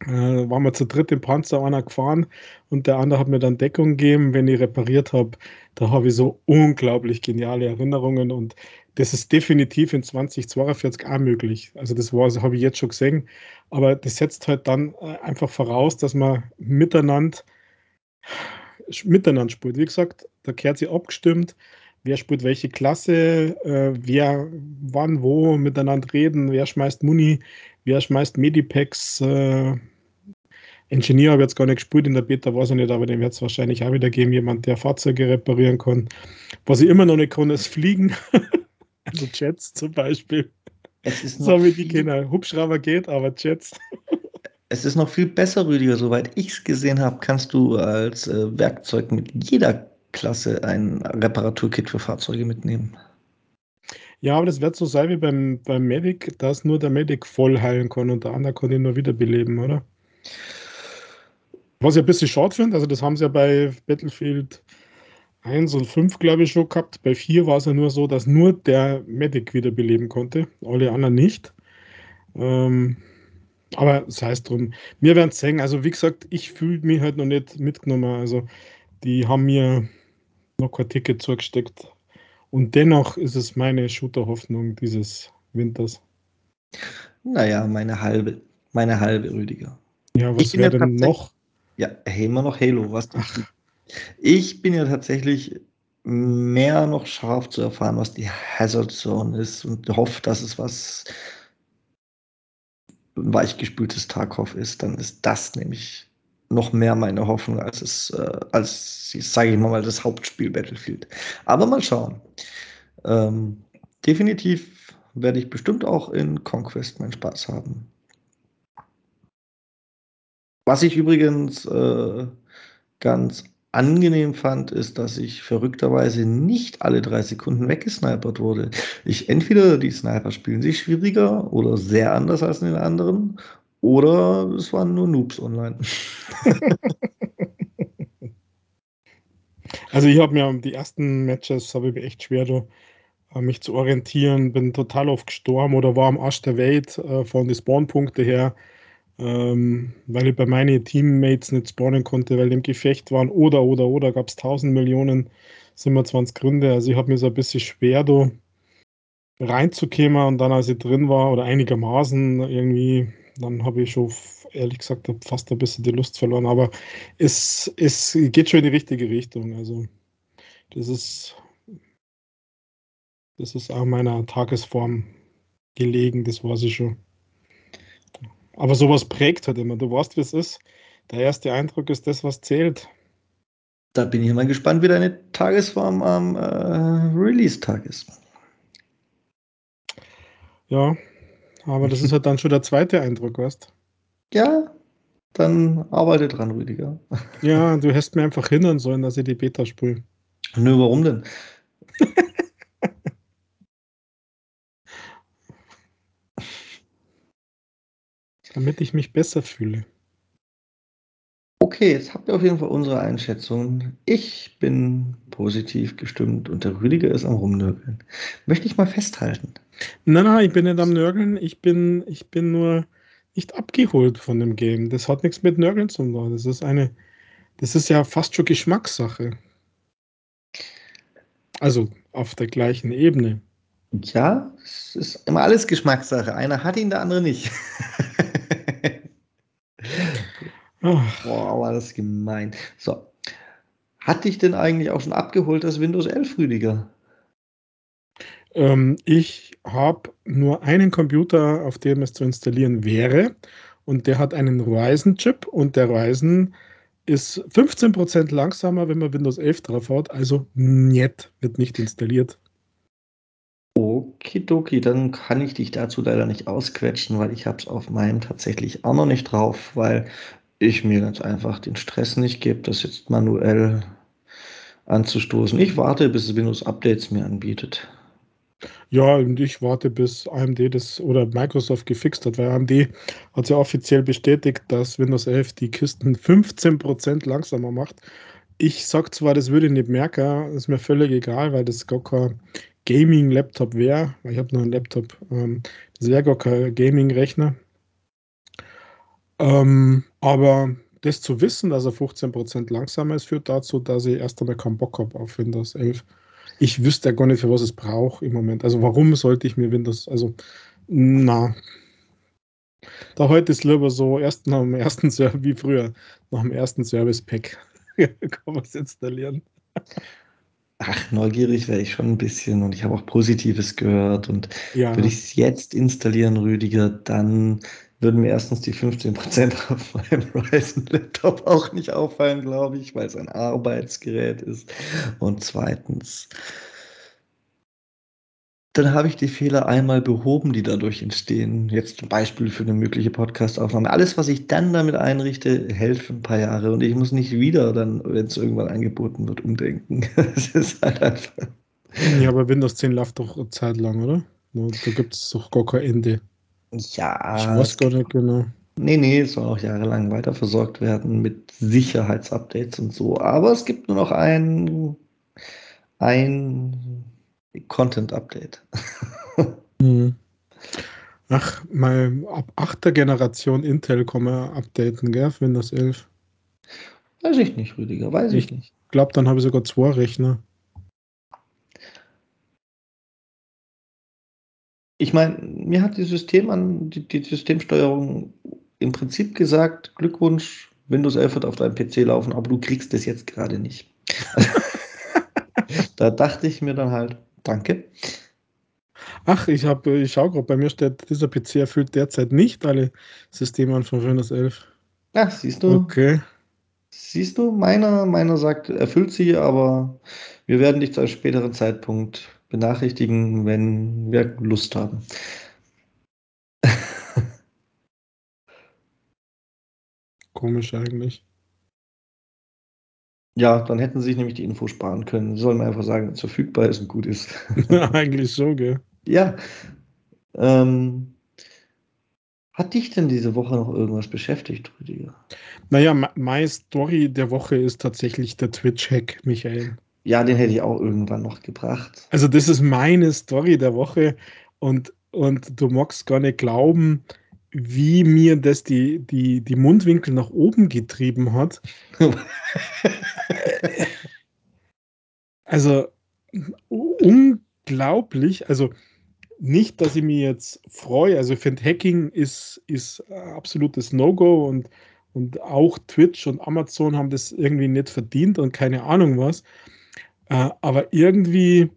S2: Äh, waren wir zu dritt im Panzer einer gefahren und der andere hat mir dann Deckung gegeben, wenn ich repariert habe. Da habe ich so unglaublich geniale Erinnerungen und das ist definitiv in 2042 auch möglich. Also das war, habe ich jetzt schon gesehen. Aber das setzt halt dann äh, einfach voraus, dass man miteinander, miteinander spielt. Wie gesagt, da kehrt sie abgestimmt, wer spielt welche Klasse, äh, wer wann wo miteinander reden, wer schmeißt Muni, wer schmeißt Medipacks. Äh, Engineer habe ich jetzt gar nicht gespielt in der Beta, weiß ich nicht, aber dem wird es wahrscheinlich auch wieder geben, jemand, der Fahrzeuge reparieren kann. Was ich immer noch nicht kann, ist fliegen. also Jets zum Beispiel.
S1: Es ist
S2: So
S1: noch
S2: wie die
S1: viel,
S2: Kinder. Hubschrauber geht, aber Jets.
S1: es ist noch viel besser, Rüdiger. Soweit ich es gesehen habe, kannst du als äh, Werkzeug mit jeder Klasse ein Reparaturkit für Fahrzeuge mitnehmen.
S2: Ja, aber das wird so sein wie beim, beim Medic, dass nur der Medic voll heilen kann und der andere kann ihn nur wiederbeleben, oder? Was ich ein bisschen schade finde, also das haben sie ja bei Battlefield 1 und 5, glaube ich, schon gehabt. Bei 4 war es ja nur so, dass nur der Medic wiederbeleben konnte, alle anderen nicht. Ähm, aber sei es drum. Wir werden es sehen. Also, wie gesagt, ich fühle mich halt noch nicht mitgenommen. Also, die haben mir noch kein Ticket zugesteckt. Und dennoch ist es meine Shooter-Hoffnung dieses Winters.
S1: Naja, meine halbe, meine halbe, Rüdiger.
S2: Ja,
S1: Ich
S2: was wäre denn noch?
S1: ja, immer noch Halo, was?
S2: Ach,
S1: Ich bin ja tatsächlich mehr noch scharf zu erfahren, was die Hazard Zone ist und hoffe, dass es was weichgespültes Tarkov ist. Dann ist das nämlich noch mehr meine Hoffnung als es, äh, als, sage ich mal, das Hauptspiel Battlefield. Aber mal schauen. Ähm, definitiv werde ich bestimmt auch in Conquest meinen Spaß haben. Was ich übrigens äh, ganz angenehm fand, ist, dass ich verrückterweise nicht alle drei Sekunden weggesnipert wurde. Ich entweder die Sniper spielen sich schwieriger oder sehr anders als in den anderen, oder es waren nur Noobs online.
S2: Also ich habe mir die ersten Matches habe ich echt schwer, da, äh, mich zu orientieren. Bin total oft gestorben oder war am Arsch der Welt äh, von den Spawnpunkte her, ähm, weil ich bei meinen Teammates nicht spawnen konnte, weil die im Gefecht waren. Oder, oder, oder gab es tausend Millionen, 27 Gründe. Also ich habe mir so ein bisschen schwer da reinzukommen und dann, als ich drin war oder einigermaßen irgendwie, dann habe ich schon ehrlich gesagt fast ein bisschen die Lust verloren. Aber es, es geht schon in die richtige Richtung. Also das ist, das ist auch meiner Tagesform gelegen, das weiß ich schon. Aber sowas prägt halt immer. Du weißt, wie es ist. Der erste Eindruck ist das, was zählt.
S1: Da bin ich mal gespannt, wie deine Tagesform am äh, Release-Tag ist.
S2: Ja, aber das ist halt dann schon der zweite Eindruck, weißt
S1: Ja, dann arbeite dran, Rüdiger.
S2: Ja, du hättest mir einfach hindern sollen, dass ich die Beta spiele.
S1: Nö, warum denn?
S2: Damit ich mich besser fühle.
S1: Okay, jetzt habt ihr auf jeden Fall unsere Einschätzung. Ich bin positiv gestimmt und der Rüdiger ist am Rumnörgeln. Möchte ich mal festhalten.
S2: Nein, nein, ich bin nicht am Nörgeln. Ich bin, ich bin nur nicht abgeholt von dem Game. Das hat nichts mit Nörgeln zu tun. Das ist eine, das ist ja fast schon Geschmackssache. Also auf der gleichen Ebene.
S1: Ja, es ist immer alles Geschmackssache. Einer hat ihn, der andere nicht.
S2: Ach,
S1: Boah, aber das ist gemein. So. Hat dich denn eigentlich auch schon abgeholt, das Windows 11, Rüdiger?
S2: ähm, ich habe nur einen Computer, auf dem es zu installieren wäre. Und der hat einen Ryzen-Chip und der Ryzen ist 15% langsamer, wenn man Windows 11 drauf hat. Also, niet, wird nicht installiert.
S1: Okidoki, dann kann ich dich dazu leider nicht ausquetschen, weil ich habe es auf meinem tatsächlich auch noch nicht drauf, weil ich mir ganz einfach den Stress nicht gebe, das jetzt manuell anzustoßen. Ich warte, bis Windows Updates mir anbietet.
S2: Ja, und ich warte, bis AMD das oder Microsoft gefixt hat, weil AMD hat ja offiziell bestätigt, dass Windows 11 die Kisten 15% langsamer macht. Ich sag zwar, das würde ich nicht merken, ist mir völlig egal, weil das gar kein Gaming-Laptop wäre, weil ich habe nur einen Laptop. Ähm, das wäre gar kein Gaming-Rechner. Ähm, aber das zu wissen, dass er 15% langsamer ist, führt dazu, dass ich erst einmal keinen Bock habe auf Windows 11. Ich wüsste ja gar nicht, für was es braucht im Moment. Also, warum sollte ich mir Windows also, na. Da halte ich's lieber so erst nach dem ersten Serv wie früher, nach dem ersten Service Pack kann man's installieren.
S1: Ach, neugierig wäre ich schon 'n bisschen und ich habe auch Positives gehört und würde
S2: Ja.
S1: ich's jetzt installieren, Rüdiger, dann würden mir erstens die 15 % auf meinem Ryzen-Laptop auch nicht auffallen, glaube ich, weil's ein Arbeitsgerät ist. Und zweitens dann habe ich die Fehler einmal behoben, die dadurch entstehen. Jetzt zum Beispiel für 'ne mögliche Podcastaufnahme. Alles, was ich dann damit einrichte, hält für 'n paar Jahre und ich muss nicht wieder dann, wenn's irgendwann angeboten wird, umdenken. Es ist halt einfach
S2: Ja, aber Windows 10 läuft doch 'ne Zeit lang, oder? Da da gibt's doch gar kein Ende. Ich
S1: Ja,
S2: weiß
S1: es
S2: gar
S1: gibt
S2: nicht genau.
S1: ne, ne, es soll auch jahrelang weiterversorgt werden mit Sicherheitsupdates und so. Aber es gibt nur noch ein ein Content-Update.
S2: Mhm. Ach, mal ab 8. Generation Intel man updaten, gell, auf Windows 11.
S1: Weiß ich nicht, Rüdiger, weiß ich
S2: Ich
S1: nicht.
S2: glaube, dann habe ich sogar 2 Rechner.
S1: Ich meine, mir hat die System an die die Systemsteuerung im Prinzip gesagt: „Glückwunsch, Windows 11 wird auf deinem PC laufen, aber du kriegst es jetzt grade nicht.“ Da dachte ich mir dann halt: „Danke.“
S2: Ach, ich habe ich schaue grad, bei mir steht, dieser PC erfüllt derzeit nicht alle Systemanforderungen von Windows 11.
S1: Ach, siehst du?
S2: Okay.
S1: Siehst du, meiner meiner sagt, erfüllt sie, aber wir werden dich zu einem späteren Zeitpunkt benachrichtigen, wenn wir Lust haben.
S2: Komisch eigentlich.
S1: Ja, dann hätten sie sich nämlich die Info sparen können. Sie sollen mir einfach sagen, wenn's verfügbar ist und gut ist.
S2: Eigentlich schon, gell?
S1: Ja. Ähm hat dich denn diese Woche noch irgendwas beschäftigt, Rüdiger?
S2: Na ja, mei meine Story der Woche ist tatsächlich der Twitch-Hack, Michael.
S1: Ja, den hätte ich auch irgendwann noch gebracht.
S2: Also, das ist meine Story der Woche und und du magst gar nicht glauben, wie mir das die die die Mundwinkel nach oben getrieben hat. Also, unglaublich. Also, nicht, dass ich mich jetzt freue. Also, ich finde, Hacking ist ist absolutes No-Go und und auch Twitch und Amazon haben das irgendwie nicht verdient und keine Ahnung was. Äh, aber irgendwie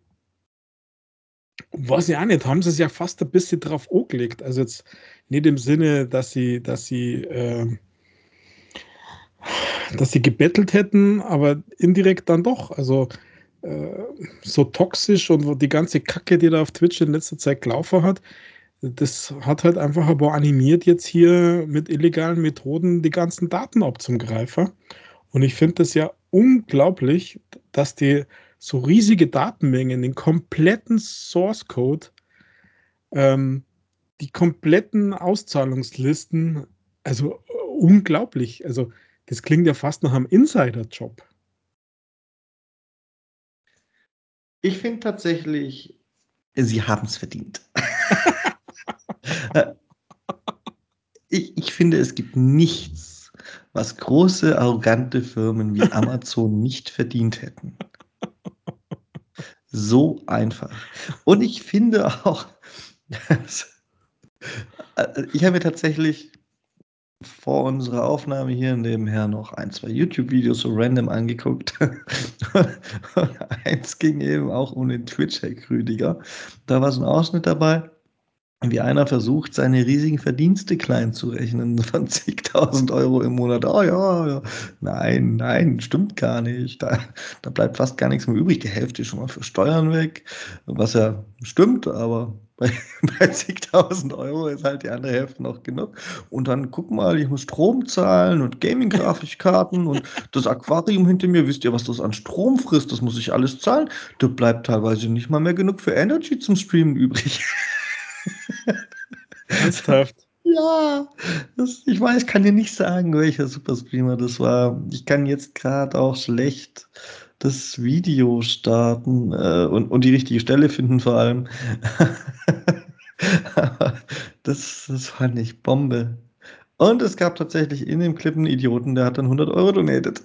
S2: weiß ich auch nicht, haben sie's ja fast ein bisschen drauf angelegt. Also, jetzt nicht im Sinne, dass sie dass sie, ähm dass sie gebettelt hätten, aber indirekt dann doch. Also, äh, so toxisch und die ganze Kacke, die da auf Twitch in letzter Zeit gelaufen hat, das hat halt einfach ein paar animiert, jetzt hier mit illegalen Methoden die ganzen Daten abzugreifen. Und ich finde das ja unglaublich, dass die so riesige Datenmengen, den kompletten Source Code ähm, die kompletten Auszahlungslisten, also unglaublich. Also, das klingt ja fast nach 'nem Insiderjob.
S1: Ich finde tatsächlich, sie haben's verdient. Äh ich ich finde, es gibt nichts, was große, arrogante Firmen wie Amazon nicht verdient hätten. So einfach. Und ich finde auch, äh, ich habe mir tatsächlich vor unserer Aufnahme hier nebenher noch 1, 2 YouTube-Videos so random angeguckt. Und eins ging eben auch um den Twitch-Hack, Rüdiger. Da war so 'n Ausschnitt dabei, wie einer versucht, seine riesigen Verdienste klein zu rechnen von zigtausend Euro im Monat. „Ah ja, ja.“ Nein, nein, stimmt gar nicht. Da da bleibt fast gar nix mehr übrig. Die Hälfte ist schon mal für Steuern weg, was ja stimmt, aber bei bei zigtausend Euro ist halt die andere Hälfte noch genug. Und dann guck mal, ich muss Strom zahlen und Gaming-Grafikkarten und das Aquarium hinter mir, wisst ihr, was das an Strom frisst? Das muss ich alles zahlen. Da bleibt teilweise nicht mal mehr genug für Energy zum Streamen übrig.
S2: Ernsthaft?
S1: Ja, das ich weiß ich kann dir nicht sagen, welcher Superstreamer das war. Ich kann jetzt grad auch schlecht das Video starten, äh, und und die richtige Stelle finden vor allem. Aber das das fand ich Bombe. Und es gab tatsächlich in dem Clip 'n Idioten, der hat dann 100 € donated.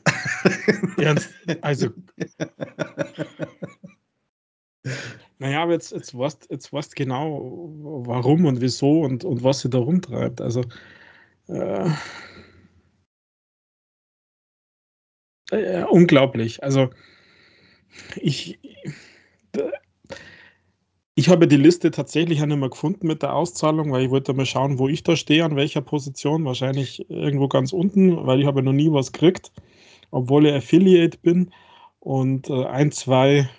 S2: Ernst? Also Na ja, aber jetzt jetzt weißt jetzt weißt genau, warum und wieso und und was sie da rumtreibt. Also, äh äh, unglaublich. Also, ich ich habe die Liste tatsächlich auch nicht mehr gefunden mit der Auszahlung, weil ich wollte mal schauen, wo ich da stehe, an welcher Position. Wahrscheinlich irgendwo ganz unten, weil ich habe noch nie was gekriegt, obwohl ich Affiliate bin. Und, äh, 1, 2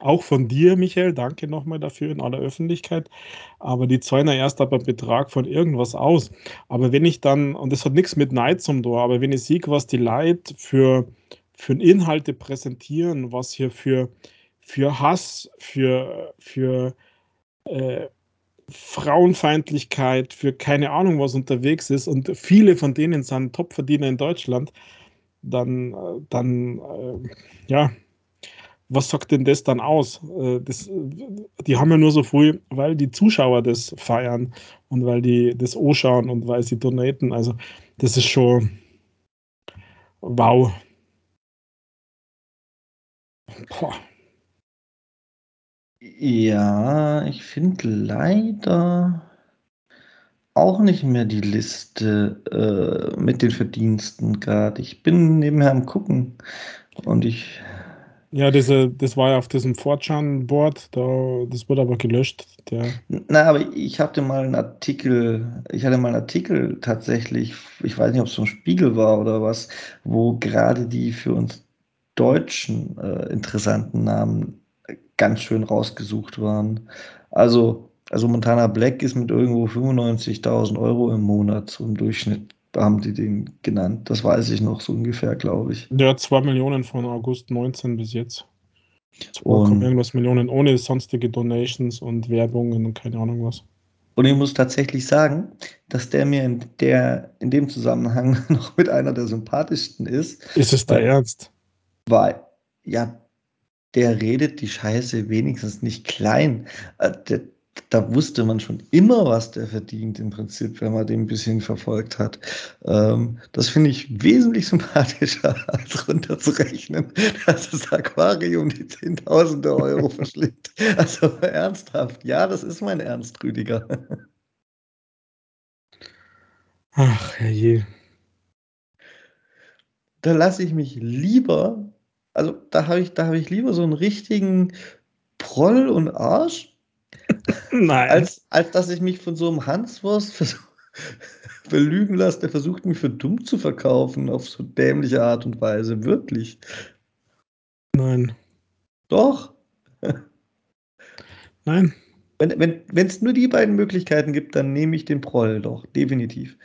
S2: auch von dir, Michael, danke noch mal dafür in aller Öffentlichkeit. Aber die zahlen erst ab 'n Betrag von irgendwas aus. Aber wenn ich dann und das hat nix mit Neid zum tun, aber wenn ich sehe, was die Leute für für Inhalte präsentieren, was hier für für Hass, für für, äh, Frauenfeindlichkeit, für keine Ahnung was unterwegs ist und viele von denen sind Topverdiener in Deutschland, dann äh, dann, äh, ja, was sagt denn das dann aus? Äh, das die haben ja nur so viel, weil die Zuschauer das feiern und weil die das anschauen und weil sie donaten. Also, das ist schon wow. Boah.
S1: Ja, ich finde leider auch nicht mehr die Liste, äh, mit den Verdiensten grad. Ich bin nebenher am Gucken und ich
S2: Ja, diese das war ja auf diesem 4chan-Board, da das wurde aber gelöscht, der
S1: na, aber ich hatte mal 'n Artikel ich hatte mal 'n Artikel tatsächlich ich weiß nicht, ob's vom Spiegel war oder was, wo grade die für uns Deutschen, äh, interessanten Namen, ganz schön rausgesucht waren. Also also Montana Black ist mit irgendwo 95.000 € im Monat so im Durchschnitt, haben die den genannt. Das weiß ich noch so ungefähr, glaube ich.
S2: Der hat 2.000.000 von August 19 bis jetzt. 2 Komma
S1: Und
S2: irgendwas Millionen ohne sonstige Donations und Werbungen und keine Ahnung was.
S1: Und ich muss tatsächlich sagen, dass der mir in der in dem Zusammenhang noch mit einer der sympathischsten ist,
S2: Ist es
S1: weil
S2: Ernst?
S1: weil ja, der redet die Scheiße wenigstens nicht klein. Äh, d da wusste man schon immer, was der verdient im Prinzip, wenn man den 'n bisschen verfolgt hat. Ähm, das finde ich wesentlich sympathischer, als runterzurechnen, dass das Aquarium die Zehntausende Euro verschlingt. Also, ernsthaft, ja, das ist mein Ernst, Rüdiger.
S2: Ach, herrje.
S1: Da lasse ich mich lieber also, da habe ich da habe ich lieber so 'n richtigen Proll und Arsch
S2: Nein.
S1: als als dass ich mich von so 'nem Hanswurst belügen lasse, der versucht, mich für dumm zu verkaufen auf so dämliche Art und Weise, wirklich.
S2: Nein.
S1: Doch.
S2: Nein.
S1: Wenn wenn wenn's nur die beiden Möglichkeiten gibt, dann nehme ich den Proll doch, definitiv.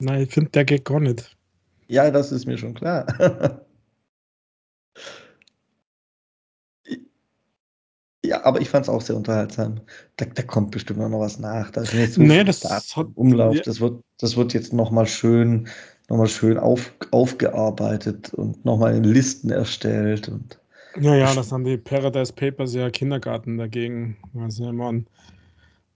S2: Nein, ich finde, der geht gar nicht.
S1: Ja, das ist mir schon klar. Ja, aber ich fand's auch sehr unterhaltsam. Da da kommt bestimmt noch was nach. Da sind jetzt so
S2: Ne,
S1: viele
S2: das hat
S1: Umlauf.
S2: ja
S1: Das wird das wird jetzt noch mal schön noch mal schön auf aufgearbeitet und noch mal in Listen erstellt und
S2: Ja, ja, das haben die Paradise Papers ja Kindergarten dagegen. Also, meine,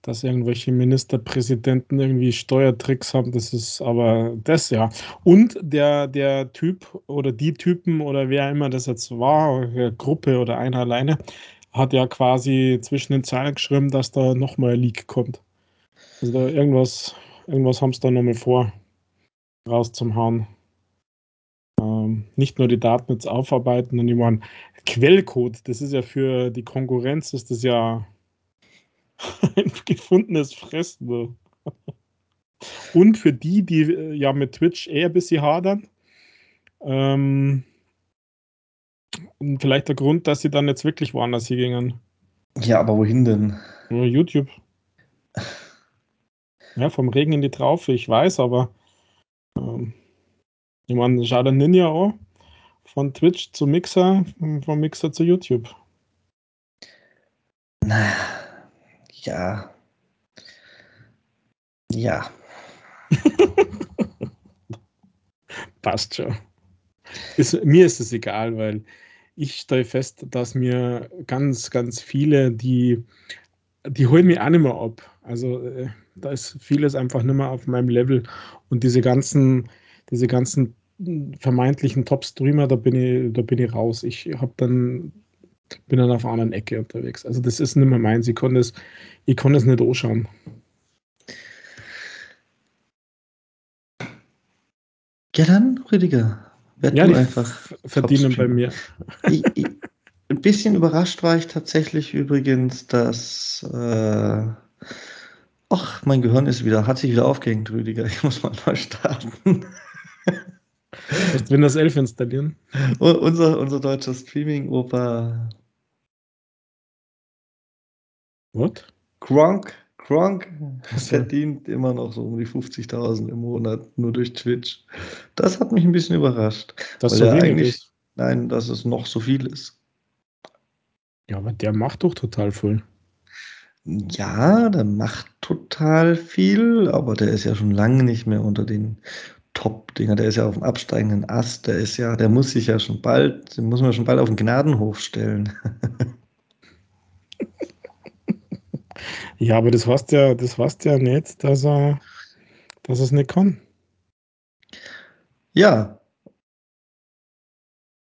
S2: dass irgendwelche Ministerpräsidenten irgendwie Steuertricks haben, das ist aber das ja. Und der der Typ oder die Typen oder wer immer das jetzt war, Gruppe oder einer alleine, hat ja quasi zwischen den Zeilen geschrieben, dass da noch mal 'n Leak kommt. Also, da irgendwas irgendwas haben sie da noch mal vor, raus zum Hauen. Ähm, nicht nur die Daten jetzt aufarbeiten und ich meine, Quellcode, das ist ja für die Konkurrenz ist das ja ein gefundenes Fressen. Und für die, die, äh, ja mit Twitch eh 'n bisschen hadern. Ähm und vielleicht der Grund, dass sie dann jetzt wirklich woanders hingingen.
S1: Ja, aber wohin denn?
S2: Ja, YouTube. Ja, vom Regen in die Traufe, ich weiß, aber, ähm ich meine, schau dir Ninja an, von Twitch zu Mixer, vom Mixer zu YouTube.
S1: Ja. Ja.
S2: Passt schon. Ist mir ist es egal, weil ich stelle fest, dass mir ganz, ganz viele, die die holen mich auch nicht mehr ab. Also, äh, da ist vieles einfach nicht mehr auf meinem Level und diese ganzen diese ganzen vermeintlichen Top-Streamer, da bin ich da bin ich raus. Ich habe dann bin dann auf 'ner anderen Ecke unterwegs. Also, das ist nicht mehr meins. Ich kann das ich kann das nicht anschauen.
S1: Ja dann, Rüdiger, werd
S2: Ja, die
S1: einfach
S2: verdienen bei mir.
S1: I i 'n bisschen überrascht war ich tatsächlich übrigens, dass, äh ach, mein Gehirn ist wieder hat sich wieder aufgehängt, Rüdiger. Ich muss mal neu starten.
S2: Musst Windows 11 installieren.
S1: U unser unser deutscher Streaming-Opa
S2: What?
S1: Gronkh
S2: So.
S1: verdient immer noch so um die 50.000 im Monat nur durch Twitch. Das hat mich 'n bisschen überrascht,
S2: Dass
S1: weil
S2: so
S1: eigentlich
S2: ist?
S1: nein, dass es noch so viel ist.
S2: Ja, aber der macht doch total viel.
S1: Ja, der macht total viel, aber der ist ja schon lange nicht mehr unter den Top-Dinger. Der ist ja auf'm absteigenden Ast. Der ist ja der muss sich ja schon bald den muss man schon bald auf 'n Gnadenhof stellen.
S2: Ja, aber das heißt ja das heißt ja nicht, dass er dass er's nicht kann.
S1: Ja.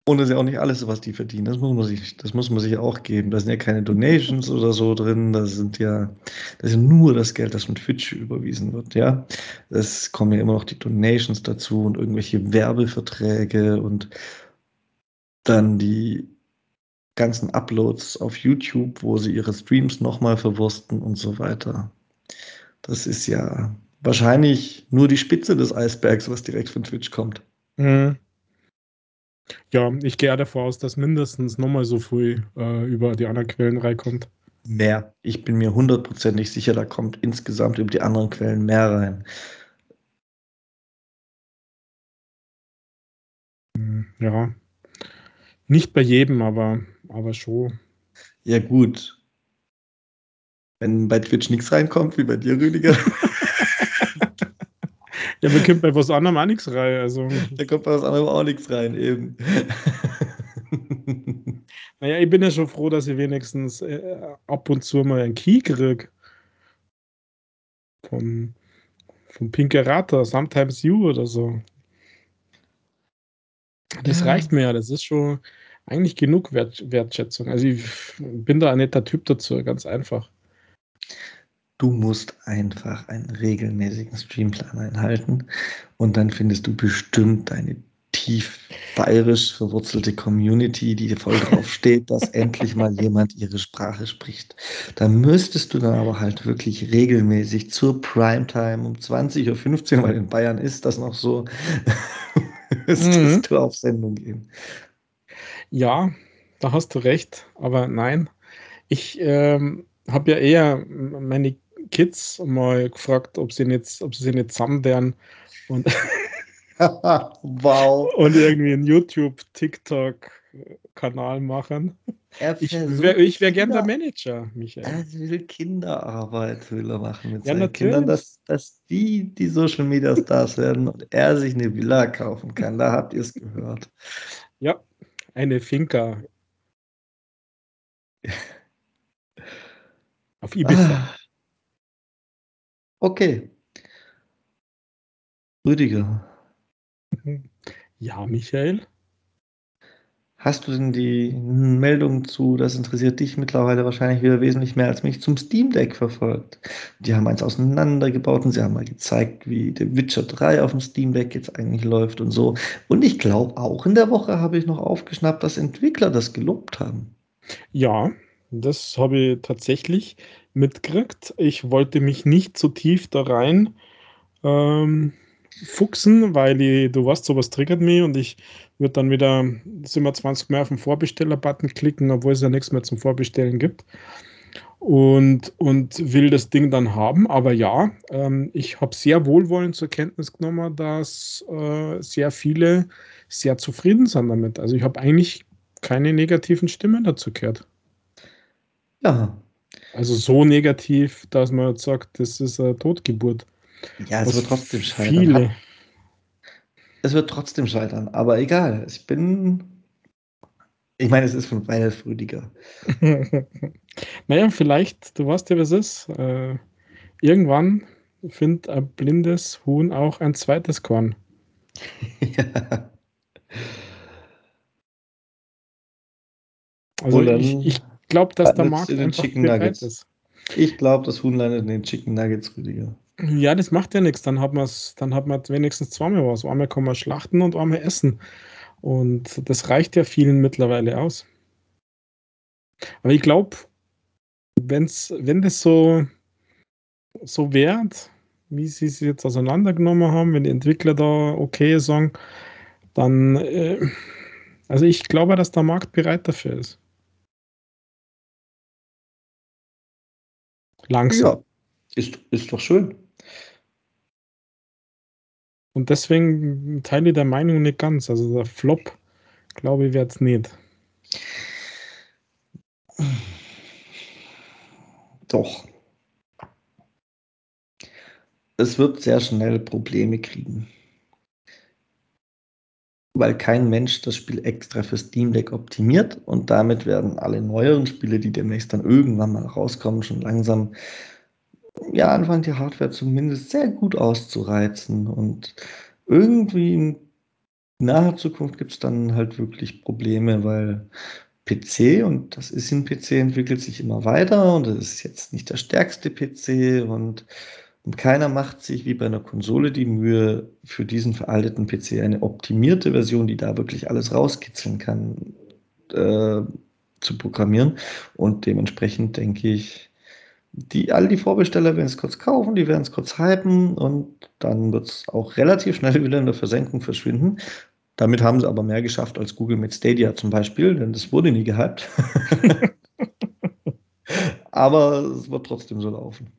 S1: Und das ist ja auch nicht alles, was die verdienen. Das muss man sich das muss man sich auch geben. Da sind ja keine Donations oder so drin. Da sind ja das ist nur das Geld, das von Twitch überwiesen wird, ja? Es kommen ja immer noch die Donations dazu und irgendwelche Werbeverträge und dann die ganzen Uploads auf YouTube, wo sie ihre Streams noch mal verwursten und so weiter. Das ist ja wahrscheinlich nur die Spitze des Eisbergs, was direkt von Twitch kommt.
S2: Mhm. Ja, ich gehe davon aus, dass mindestens noch mal so viel, äh, über die anderen Quellen reinkommt.
S1: Mehr. Ich bin mir hundertprozentig sicher, da kommt insgesamt über die anderen Quellen mehr rein.
S2: Hm, ja. Nicht bei jedem, aber aber schon.
S1: Ja gut. Wenn bei Twitch nix reinkommt, wie bei dir, Rüdiger.
S2: Ja, mir kommt bei was anderem auch nix rein, also
S1: Da kommt bei was anderem auch nix rein, eben.
S2: Na ja, ich bin ja schon froh, dass ich wenigstens, äh, ab und zu mal 'n Key kriege. Vom vom Pinkerator, „Sometimes You“ oder so. Das
S1: Ja.
S2: reicht mir ja. Das ist schon eigentlich genug Wert Wertschätzung. Also, ich bin da ein netter Typ dazu, ganz einfach.
S1: Du musst einfach einen regelmäßigen Streamplan einhalten und dann findest du bestimmt eine tief bayerisch verwurzelte Community, die voll drauf steht, dass endlich mal jemand ihre Sprache spricht. Da müsstest du dann aber halt wirklich regelmäßig zur Primetime um 20:15 weil in Bayern ist das noch so,
S2: Mhm.
S1: müsstest du auf Sendung gehen.
S2: Ja, da hast du recht, aber nein. Ich, ähm, habe ja eher meine Kids mal gefragt, ob sie nicht ob sie nicht zusammentun und
S1: Wow.
S2: und irgendwie 'n YouTube, TikTok, Kanal machen. Ich wäre ich wäre gern der Manager, Michael.
S1: er will Kinderarbeit will er machen mit
S2: Ja,
S1: seinen Kindern,
S2: natürlich.
S1: dass dass die die Social-Media-Stars werden und er sich 'ne Villa kaufen kann. Da habt ihr's gehört.
S2: Ja, eine Finca. Auf Ibiza.
S1: Okay. Rüdiger.
S2: Ja, Michael?
S1: Hast du denn die Meldung zu das interessiert dich mittlerweile wahrscheinlich wieder wesentlich mehr als mich, zum Steam Deck verfolgt? Die haben eins auseinandergebaut und sie haben mal gezeigt, wie The Witcher 3 auf'm Steam Deck jetzt eigentlich läuft und so. Und ich glaube, auch in der Woche habe ich noch aufgeschnappt, dass Entwickler das gelobt haben.
S2: Ja, das habe ich tatsächlich mitgekriegt. Ich wollte mich nicht zu tief da rein, ähm, fuchsen, weil ich du weißt, so was triggert mich und ich würde dann wieder 27 Mal auf 'n Vorbesteller-Button klicken, obwohl es ja nix mehr zum Vorbestellen gibt. Und und will das Ding dann haben. Aber ja, ähm, ich habe sehr wohlwollend zur Kenntnis genommen, dass, äh, sehr viele sehr zufrieden sind damit. Also, ich habe eigentlich keine negativen Stimmen dazu gehört.
S1: Ja.
S2: Also, so negativ, dass man jetzt sagt, das ist 'ne Totgeburt,
S1: Ja, es
S2: was
S1: wird trotzdem scheitern.
S2: viele
S1: Es wird trotzdem scheitern, aber egal. Ich bin ich meine, es ist von Valve, Rüdiger.
S2: Na ja, vielleicht du weißt ja, wie's ist, äh, irgendwann findet ein blindes Huhn auch ein zweites Korn.
S1: Ja.
S2: Also,
S1: Und
S2: ich ich glaube, dass der Markt
S1: den
S2: einfach
S1: Chicken Nuggets.
S2: ist.
S1: Ich glaube, das Huhn landet in den Chicken Nuggets, Rüdiger.
S2: Ja, das macht ja nix. Dann hat man's dann hat man wenigstens zweimal was. Einmal kann man schlachten und einmal essen. Und das reicht ja vielen mittlerweile aus. Aber ich glaube, wenn das so so wird, wie sie es jetzt auseinandergenommen haben, wenn die Entwickler da okay sagen, dann, äh also, ich glaube, dass der Markt bereit dafür ist. Langsam.
S1: Ja, ist ist doch schön.
S2: Und deswegen teile ich deine Meinung nicht ganz. Also, der Flop, glaube ich, wird's nicht.
S1: Doch. Es wird sehr schnell Probleme kriegen. Weil kein Mensch das Spiel extra für Steam Deck optimiert und damit werden alle neueren Spiele, die demnächst dann irgendwann mal rauskommen, schon langsam ja, anfangen, die Hardware zumindest sehr gut auszureizen. Und irgendwie in naher Zukunft gibt's dann halt wirklich Probleme, weil PC und das ist 'n PC, entwickelt sich immer weiter und das ist jetzt nicht der stärkste PC und und keiner macht sich wie bei 'ner Konsole die Mühe, für diesen veralteten PC eine optimierte Version, die da wirklich alles rauskitzeln kann, äh, zu programmieren. Und dementsprechend denke ich, die all die Vorbesteller werden's kurz kaufen, die werden's kurz hypen und dann wird's auch relativ schnell wieder in der Versenkung verschwinden. Damit haben sie aber mehr geschafft als Google mit Stadia zum Beispiel, denn das wurde nie gehypt. Aber es wird trotzdem so laufen.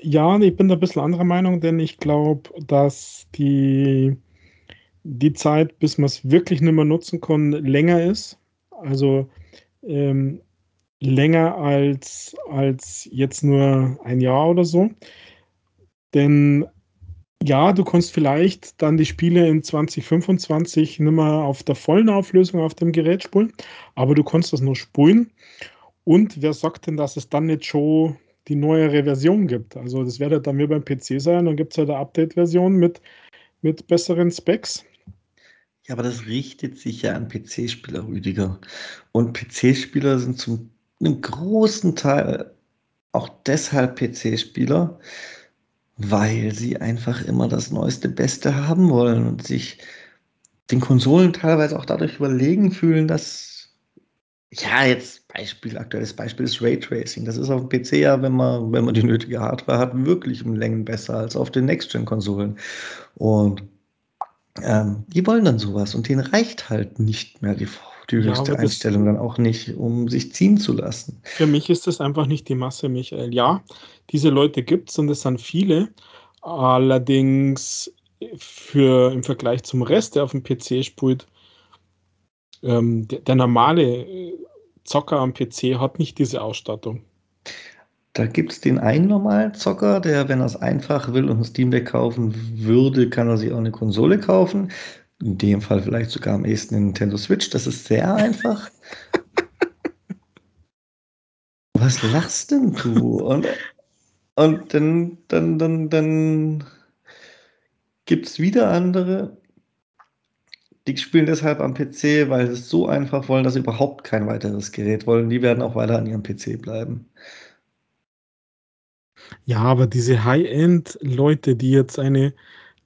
S2: Ja, ich bin da bisschen anderer Meinung, denn ich glaube, dass die die Zeit, bis man's wirklich nicht mehr nutzen kann, länger ist. Also, ähm, länger als als jetzt nur 1 Jahr oder so. Denn ja, du kannst vielleicht dann die Spiele in 2025 nicht mehr auf der vollen Auflösung auf dem Gerät spielen, aber du kannst das noch spielen. Und wer sagt denn, dass es dann nicht schon die neuere Version gibt? Also, das wird ja dann wie beim PC sein, dann gibt's halt 'ne Update-Version mit mit besseren Specs.
S1: Ja, aber das richtet sich ja an PC-Spieler, Rüdiger. Und PC-Spieler sind zum 'nem großen Teil auch deshalb PC-Spieler, weil sie einfach immer das Neueste, Beste haben wollen und sich den Konsolen teilweise auch dadurch überlegen fühlen, dass ja, jetzt Beispiel aktuelles Beispiel ist Raytracing. Das ist aufm PC ja, wenn man wenn man die nötige Hardware hat, wirklich um Längen besser als auf den Next-Gen-Konsolen. Und, ähm, die wollen dann so was und denen reicht halt nicht mehr die die
S2: Ja,
S1: höchste
S2: das
S1: Einstellung dann auch nicht, um sich ziehen zu lassen.
S2: Für mich ist das einfach nicht die Masse, Michael. Ja, diese Leute gibt's und es sind viele. Allerdings, für im Vergleich zum Rest, der aufm PC spielt ähm, d der normale, äh, Zocker am PC hat nicht diese Ausstattung.
S1: Da gibt's den einen normalen Zocker, der, wenn er's einfach will und 'n Steam Deck kaufen würde, kann er sich auch 'ne Konsole kaufen. In dem Fall vielleicht sogar am ehesten Nintendo Switch. Das ist sehr einfach. Was lachst denn du? Und und dann dann dann dann gibt's wieder andere die spielen deshalb am PC, weil sie's so einfach wollen, dass sie überhaupt kein weiteres Gerät wollen. Die werden auch weiter an ihrem PC bleiben.
S2: Ja, aber diese High-End-Leute, die jetzt eine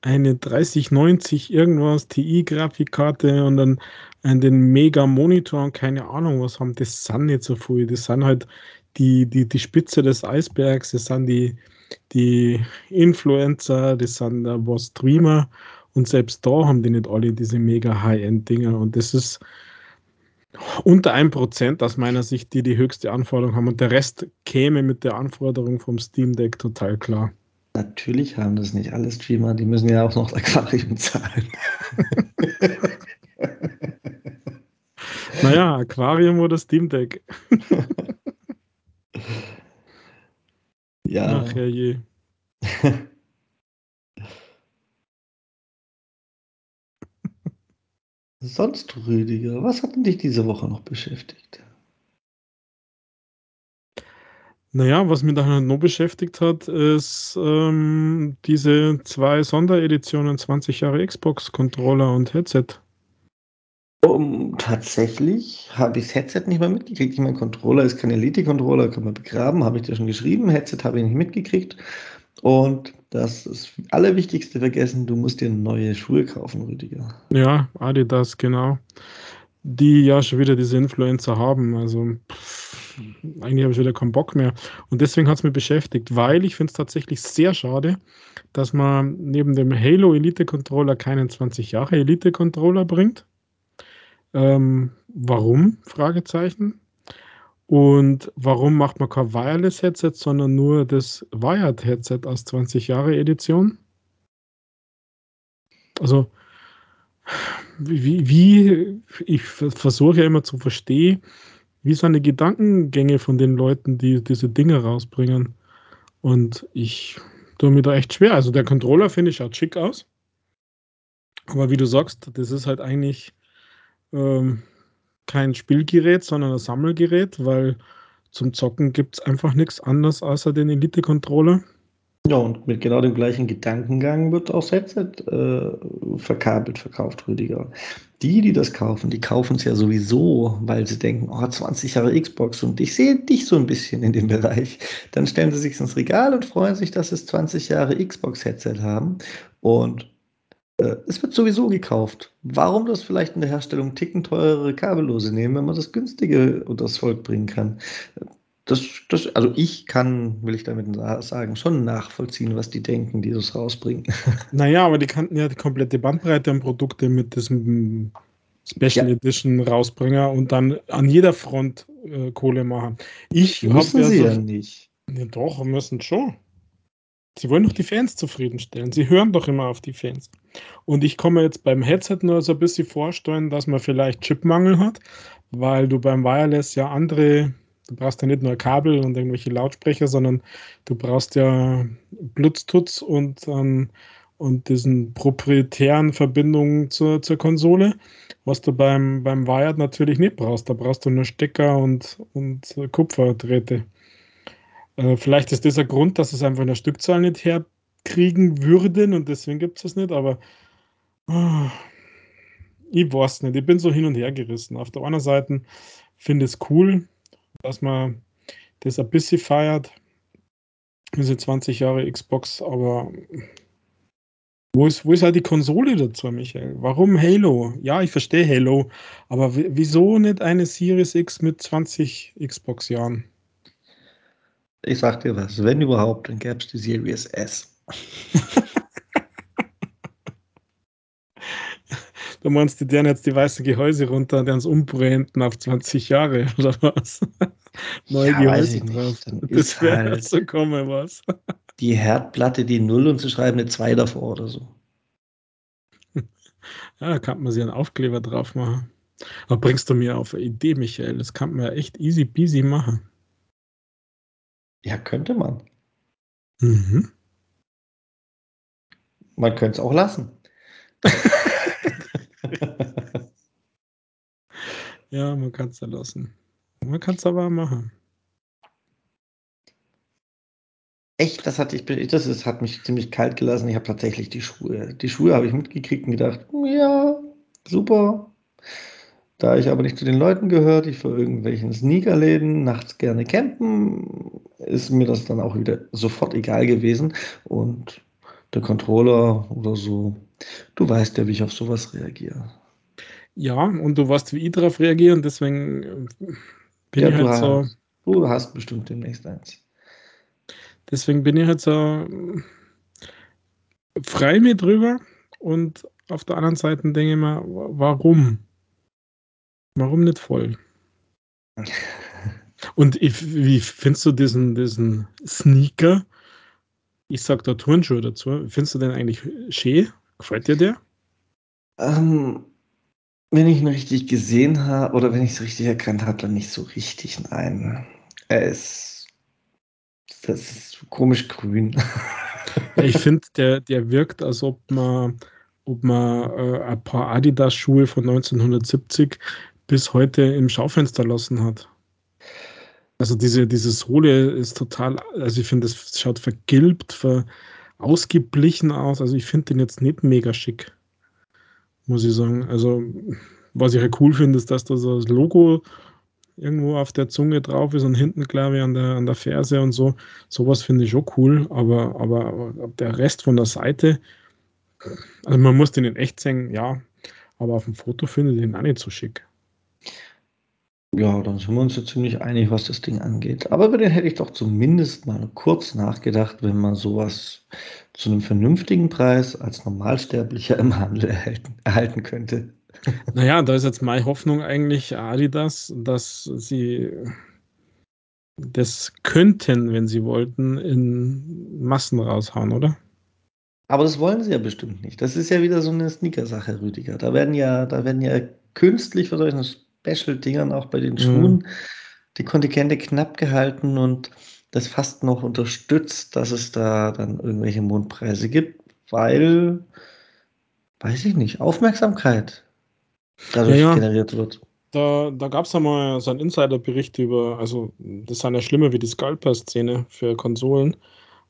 S2: eine 3090 irgendwas Ti-Grafikkarte und dann einen den Mega-Monitor und keine Ahnung was haben, das sind nicht so viele. Das sind halt die die die Spitze des Eisbergs. Das sind die die Influencer, das sind ein paar Streamer und selbst da haben die nicht alle diese mega High-End-Dinger und das ist unter 1 % aus meiner Sicht, die die höchste Anforderung haben und der Rest käme mit der Anforderung vom Steam Deck total klar.
S1: Natürlich haben das nicht alle Streamer, die müssen ja auch noch Aquarium zahlen.
S2: Na ja, Aquarium oder Steam Deck. Ach,
S1: Ja.
S2: herrje.
S1: Sonst, Rüdiger, was hat denn dich diese Woche noch beschäftigt?
S2: Na ja, was mich halt noch beschäftigt hat, ist, ähm, diese 2 Sondereditionen, 20 Jahre Xbox-Controller und Headset.
S1: Um, tatsächlich habe ich das Headset nicht mehr mitgekriegt. Ich meine, Controller ist kein Elite-Controller, kann man begraben, habe ich dir schon geschrieben. Headset habe ich nicht mitgekriegt. Und das ist das Allerwichtigste vergessen, du musst dir neue Schuhe kaufen, Rüdiger.
S2: Ja, Adidas, genau. Die ja schon wieder diese Influencer haben. Also, eigentlich habe ich wieder keinen Bock mehr. Und deswegen hat es mich beschäftigt, weil ich finde es tatsächlich sehr schade, dass man neben dem Halo Elite Controller keinen 20 Jahre Elite Controller bringt. Ähm, warum? Fragezeichen. Und warum macht man kein Wireless Headset, sondern nur das Wired Headset aus 20 Jahre Edition? Also wie wie ich versuche ja immer zu verstehen, wie sind die Gedankengänge von den Leuten, die diese Dinge rausbringen. Und ich tue mir da echt schwer. Also, der Controller, finde ich, schaut schick aus. Aber wie du sagst, das ist halt eigentlich, ähm, kein Spielgerät, sondern 'n Sammelgerät, weil zum Zocken gibt's einfach nix anderes außer den Elite Controller.
S1: Ja, und mit genau dem gleichen Gedankengang wird auch das Headset, äh, verkabelt verkauft, Rüdiger. Die, die das kaufen, die kaufen's ja sowieso, weil sie denken: „Oh, 20 Jahre Xbox und ich sehe dich so 'n bisschen in dem Bereich.“ Dann stellen sie sich's ins Regal und freuen sich, dass sie 20 Jahre Xbox-Headset haben. Und, äh, es wird sowieso gekauft. Warum das vielleicht in der Herstellung Ticken teurere Kabellose nehmen, wenn man das günstige unters Volk bringen kann? Das das also, ich kann, will ich damit sa sagen, schon nachvollziehen, was die denken, die das rausbringen.
S2: Na ja, aber die könnten ja die komplette Bandbreite an Produkte mit diesem Special
S1: Ja.
S2: Edition Rausbringer und dann an jeder Front, äh, Kohle machen. Ich
S1: Müssen
S2: ja
S1: sie
S2: so
S1: ja nicht.
S2: ja doch, müssen schon. Sie wollen doch die Fans zufriedenstellen. Sie hören doch immer auf die Fans. Und ich mir jetzt beim Headset nur so 'n bisschen vorstellen, dass man vielleicht Chipmangel hat, weil du beim Wireless ja andere du brauchst ja nicht nur Kabel und irgendwelche Lautsprecher, sondern du brauchst ja Bluetooth und, ähm und diesen proprietären Verbindungen zur zur Konsole, was du beim beim Wired natürlich nicht brauchst. Da brauchst du nur Stecker und und, äh, Kupferdrähte. Äh, vielleicht ist das 'n Grund, dass sie's einfach in der Stückzahl nicht herkriegen würden und deswegen gibt's das nicht, aber ich weiß nicht. Ich bin so hin und hergerissen. Auf der einen Seiten finde ich's cool, dass man das ein bisschen feiert diese 20 Jahre Xbox, aber wo ist wo ist halt die Konsole dazu, Michael? Warum Halo? Ja, ich verstehe Halo, aber wieso nicht eine Series X mit 20 Xbox-Jahren?
S1: Ich sage dir was, wenn überhaupt, dann gäb's die Series S.
S2: Du meinst, die deren jetzt die weißen Gehäuse runter, deren sie umbranden auf 20 Jahre oder was? Neue
S1: Ja,
S2: Gehäuse drauf. Das wäre
S1: halt
S2: so komme was.
S1: die Herdplatte die 0 und sie schreiben 'ne 2 davor oder so.
S2: Ja, da kann man sich 'n Aufkleber drauf machen. Da bringst du mir auf 'ne Idee, Michael. Das kann man ja echt easy peasy machen.
S1: Ja, könnte man.
S2: Mhm.
S1: Man könnt's auch lassen.
S2: Ja, man kann's ja lassen. Man kann's aber auch machen.
S1: Echt, das hat dich be das ist hat mich ziemlich kalt gelassen. Ich habe tatsächlich die Schuhe die Schuhe habe ich mitgekriegt und gedacht: „Ja, super.“ Da ich aber nicht zu den Leuten gehöre, die vor irgendwelchen Sneakerläden nachts gerne campen, ist mir das dann auch wieder sofort egal gewesen. Und der Controller oder so du weißt ja, wie ich auf so was reagiere.
S2: Ja, und du weißt, wie ich drauf reagiere und deswegen, äh, bin
S1: Ja,
S2: ich
S1: du
S2: halt so
S1: hast du hast bestimmt demnächst eins.
S2: deswegen bin ich halt so, freue mich drüber und auf der anderen Seite denke ich mir: „Wa warum?“ Warum nicht voll? Und ich wie findest du diesen diesen Sneaker? Ich sage da Turnschuhe dazu. Findest du den eigentlich schön? Gefällt dir der?
S1: Ähm, wenn ich ihn richtig gesehen ha oder wenn ich's richtig erkannt habe, dann nicht so richtig, nein. Er ist das ist komisch grün.
S2: Ja, ich finde, der der wirkt, als ob man ob man, äh, ein paar Adidas-Schuhe von 1970 bis heute im Schaufenster lassen hat. Also, diese diese Sohle ist total also, ich finde, das schaut vergilbt, ver ausgeblichen aus. Also, ich finde den jetzt nicht mega schick, muss ich sagen. Also, was ich halt cool finde, ist, dass da so das Logo irgendwo auf der Zunge drauf ist und hinten, glaube ich, an der an der Ferse und so. So was finde ich schon cool, aber aber aber der Rest von der Seite also, man muss den in echt sehen, ja, aber auf'm Foto finde ich den auch nicht so schick.
S1: Ja, dann sind wir uns ja ziemlich einig, was das Ding angeht. Aber über den hätte ich doch zumindest mal kurz nachgedacht, wenn man so was zu 'nem vernünftigen Preis als Normalsterblicher im Handel erhälten erhalten könnte.
S2: Na ja, da ist jetzt meine Hoffnung eigentlich Adidas, dass sie das könnten, wenn sie wollten, in Massen raushauen, oder?
S1: Aber das wollen sie ja bestimmt nicht. Das ist ja wieder so 'ne Sneakersache, Rüdiger. Da werden ja da werden ja künstlich von solchen Special-Dingern auch bei den
S2: Mhm.
S1: Schuhen die Kontingente knapp gehalten und das fast noch unterstützt, dass es da dann irgendwelche Mondpreise gibt, weil weiß ich nicht, Aufmerksamkeit
S2: Ja,
S1: dadurch
S2: ja,
S1: generiert wird.
S2: da da gab's ja mal so 'n Insiderbericht über also, das sind ja schlimmer wie die Scalper-Szene für Konsolen,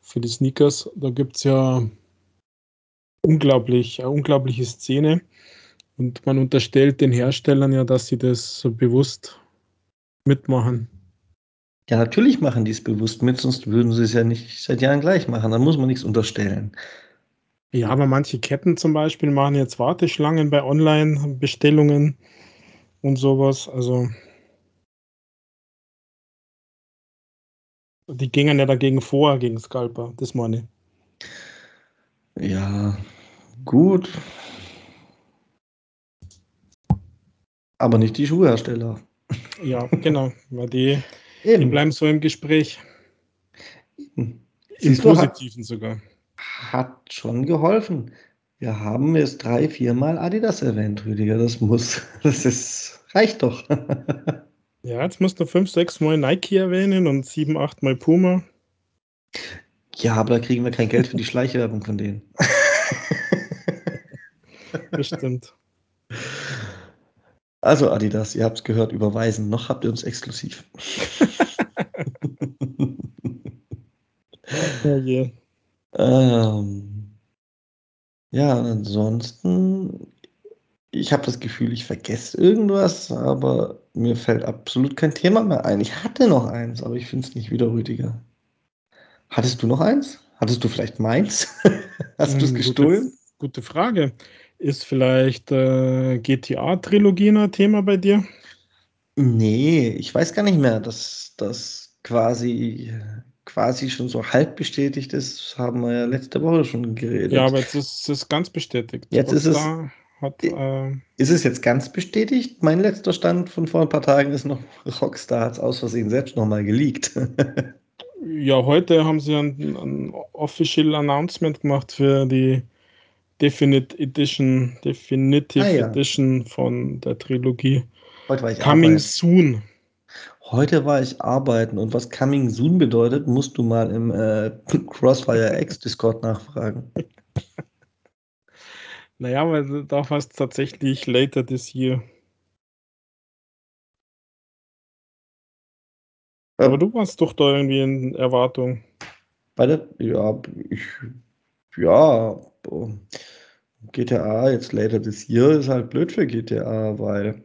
S2: für die Sneakers. Da gibt's ja unglaublich eine unglaubliche Szene und man unterstellt den Herstellern ja, dass sie das so bewusst mitmachen.
S1: Ja, natürlich machen die's bewusst mit, sonst würden sie's ja nicht seit Jahren gleich machen. Da muss man nix unterstellen.
S2: Ja, aber manche Ketten zum Beispiel machen jetzt Warteschlangen bei Online-Bestellungen und so was, also die gingen ja dagegen vor, gegen Scalper, das meine ich.
S1: Ja, gut. Aber nicht die Schuhhersteller.
S2: Ja, genau, weil die die bleiben so im Gespräch. Im
S1: siehst du, hat
S2: Positiven sogar.
S1: hat schon geholfen. Wir haben jetzt 3, viermal Adidas erwähnt, Rüdiger. Das muss das ist reicht doch.
S2: Ja, jetzt musst du 5, 6 Mal Nike erwähnen und 7, 8 Mal Puma.
S1: Ja, aber da kriegen wir kein Geld für die Schleichwerbung von denen.
S2: Das stimmt.
S1: Also, Adidas, ihr habt's gehört, überweisen. Noch habt ihr uns exklusiv.
S2: Oh je.
S1: Ähm. Ja, ansonsten ich habe das Gefühl, ich vergesse irgendwas, aber mir fällt absolut kein Thema mehr ein. Ich hatte noch eins, aber ich finde es nicht wieder, Rüdiger. Hattest du noch eins? Hattest du vielleicht meins? Hast du's
S2: Hm, gute F
S1: gestohlen?
S2: gute Frage. Ist vielleicht, äh, GTA-Trilogie 'n Thema bei dir?
S1: Ne, ich weiß gar nicht mehr, dass das quasi quasi schon so halb bestätigt ist, haben wir ja letzte Woche schon
S2: Ja,
S1: geredet.
S2: aber jetzt ist es ganz bestätigt.
S1: Jetzt ist es
S2: hat, äh
S1: ist es jetzt ganz bestätigt? Mein letzter Stand von vor 'n paar Tagen ist noch, Rockstar hat's aus Versehen selbst noch mal geleakt.
S2: Ja, heute haben sie 'n 'n Official Announcement gemacht für die Definite Edition
S1: Ah
S2: Definitive
S1: ja.
S2: Edition von der Trilogie.
S1: Heute war ich
S2: Coming
S1: arbeiten.
S2: soon.
S1: Heute war ich arbeiten und was coming soon bedeutet, musst du mal im, äh, Crossfire X Discord nachfragen.
S2: Na ja, weil da heißt's tatsächlich later this year. Aber
S1: Ähm
S2: du warst doch da irgendwie in Erwartung.
S1: Warte, ja, ich ja, boah, GTA jetzt later this year ist halt blöd für GTA, weil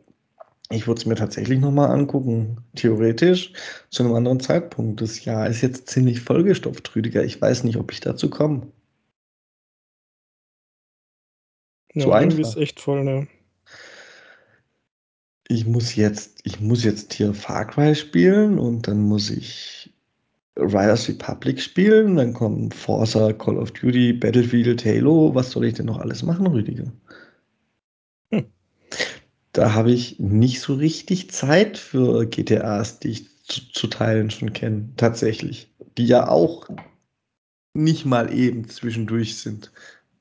S1: ich würde es mir tatsächlich noch mal angucken, theoretisch zu 'nem anderen Zeitpunkt. Das Jahr ist jetzt ziemlich vollgestopft, Rüdiger. Ich weiß nicht, ob ich dazu komme. So
S2: Ja, irgendwie ist
S1: einfach.
S2: echt voll, ne?
S1: Ich muss jetzt ich muss jetzt hier Far Cry spielen und dann muss ich Riders Republic spielen, dann kommt Forza, Call of Duty, Battlefield, Halo. Was soll ich denn noch alles machen, Rüdiger?
S2: Hm.
S1: Da habe ich nicht so richtig Zeit für GTAs, die ich zu zu Teilen schon kenne, tatsächlich. Die ja auch nicht mal eben zwischendurch sind.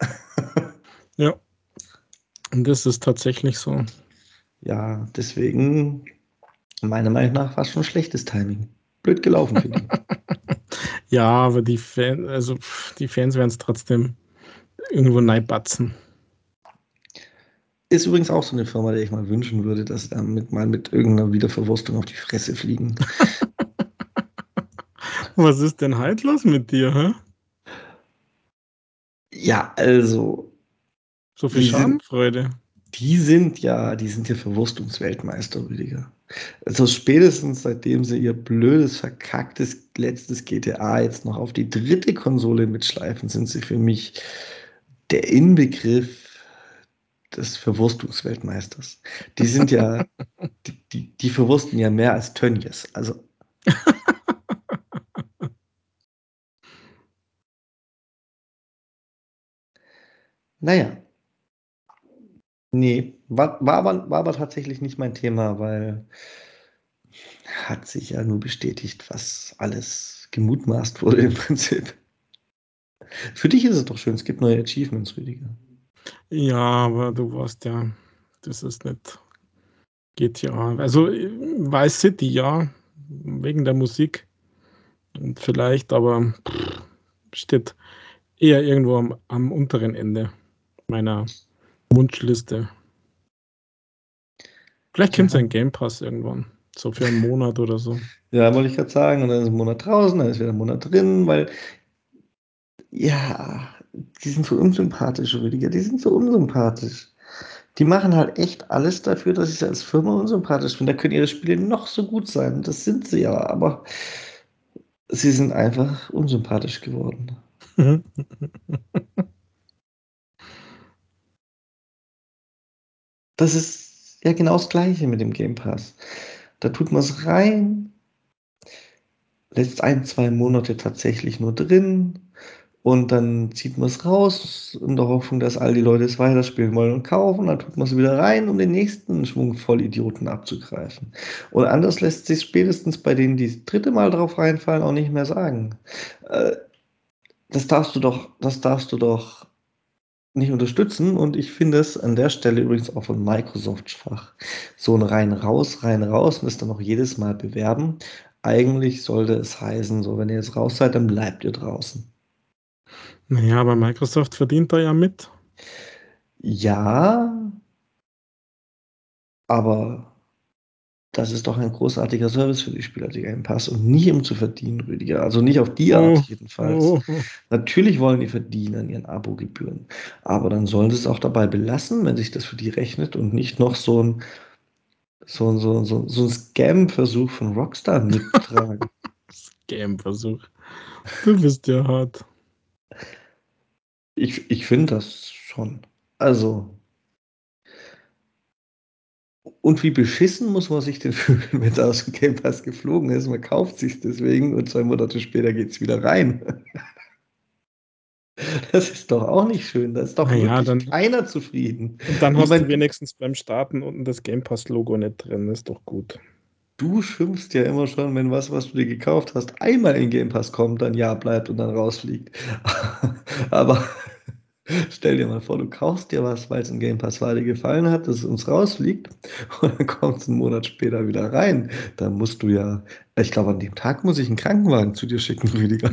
S2: Ja. Und das ist tatsächlich so.
S1: Ja, deswegen meiner Meinung nach war's schon schlechtes Timing. Blöd gelaufen für die.
S2: Ja, aber die Fan also, die Fans werden's trotzdem irgendwo reinbatzen.
S1: Ist übrigens auch so 'ne Firma, der ich mal wünschen würde, dass sie damit mal mit irgend 'ner Wiederverwurstung auf die Fresse fliegen.
S2: Was ist denn heute los mit dir, hä?
S1: Ja, also
S2: So viel
S1: sind
S2: Schadenfreude.
S1: die sind ja die sind ja Verwurstungsweltmeister, Rüdiger. Also, spätestens seitdem sie ihr blödes, verkacktes letztes GTA jetzt noch auf die dritte Konsole mitschleifen, sind sie für mich der Inbegriff des Verwurstungsweltmeisters. Die sind ja die die die verwursten ja mehr als Tönnies, also Na ja. War war aber war aber tatsächlich nicht mein Thema, weil hat sich ja nur bestätigt, was alles gemutmaßt wurde im Prinzip. Für dich ist es doch schön, es gibt neue Achievements, Rüdiger.
S2: Ja, aber du weißt ja, das ist nicht GTA. Also, Vice City, ja, wegen der Musik und vielleicht, aber steht eher irgendwo am am unteren Ende meiner Wunschliste. Vielleicht kommt's ja
S1: Ja.
S2: in Game Pass irgendwann, so für 'n Monat oder so.
S1: Ja, wollte ich grad sagen, und dann ist 'n Monat draußen, dann ist wieder 'n Monat drin, weil ja, die sind so unsympathisch, Rüdiger, die sind so unsympathisch. Die machen halt echt alles dafür, dass ich sie als Firma unsympathisch finde. Da können ihre Spiele noch so gut sein, das sind sie ja, aber sie sind einfach unsympathisch geworden. Das ist ja genau das Gleiche mit dem Game Pass. Da tut man's rein lässt's 1, 2 Monate tatsächlich nur drin und dann zieht man's raus in der Hoffnung, dass all die Leute es weiterspielen wollen und kaufen. Dann tut man's wieder rein, um den nächsten Schwung Vollidioten abzugreifen. Und anders lässt sich's spätestens bei denen, die das 3. Mal drauf reinfallen, auch nicht mehr sagen. Äh, das darfst du doch das darfst du doch nicht unterstützen und ich finde es an der Stelle übrigens auch von Microsoft schwach. So 'n rein raus, rein raus das dann auch jedes Mal bewerben. Eigentlich sollte es heißen, so: „Wenn ihr jetzt raus seid, dann bleibt ihr draußen.“
S2: Na ja, aber Microsoft verdient da ja mit.
S1: Ja aber das ist doch ein großartiger Service für die Spieler, der Game Pass und nicht um zu verdienen, Rüdiger. Also, nicht auf die Art
S2: Oh,
S1: jedenfalls.
S2: oh.
S1: Natürlich wollen die verdienen an ihren Abogebühren, aber dann sollen sie's auch dabei belassen, wenn sich das für die rechnet und nicht noch so 'n so so so so 'n Scam-Versuch von Rockstar mittragen.
S2: Scam-Versuch. Du bist ja hart.
S1: Ich ich finde das schon. Also und wie beschissen muss man sich denn fühlen, wenn der aus'm Game Pass geflogen ist? Man kauft sich's deswegen und 2 Monate später geht's wieder rein. Das ist doch auch nicht schön. Da ist doch
S2: ja, dann
S1: keiner zufrieden.
S2: und dann hast du wenigstens beim Starten unten das Game Pass-Logo nicht drin, ist doch gut.
S1: Du schimpfst ja immer schon, wenn was, was du dir gekauft hast, einmal in Game Pass kommt, dann ja bleibt und dann rausfliegt. Aber stell dir mal vor, du kaufst dir was, weil's im Game Pass war, dir gefallen hat, dass es rausfliegt und dann kommt's 'n Monat später wieder rein. Da musst du ja ich glaube, an dem Tag muss ich 'n Krankenwagen zu dir schicken, Rüdiger.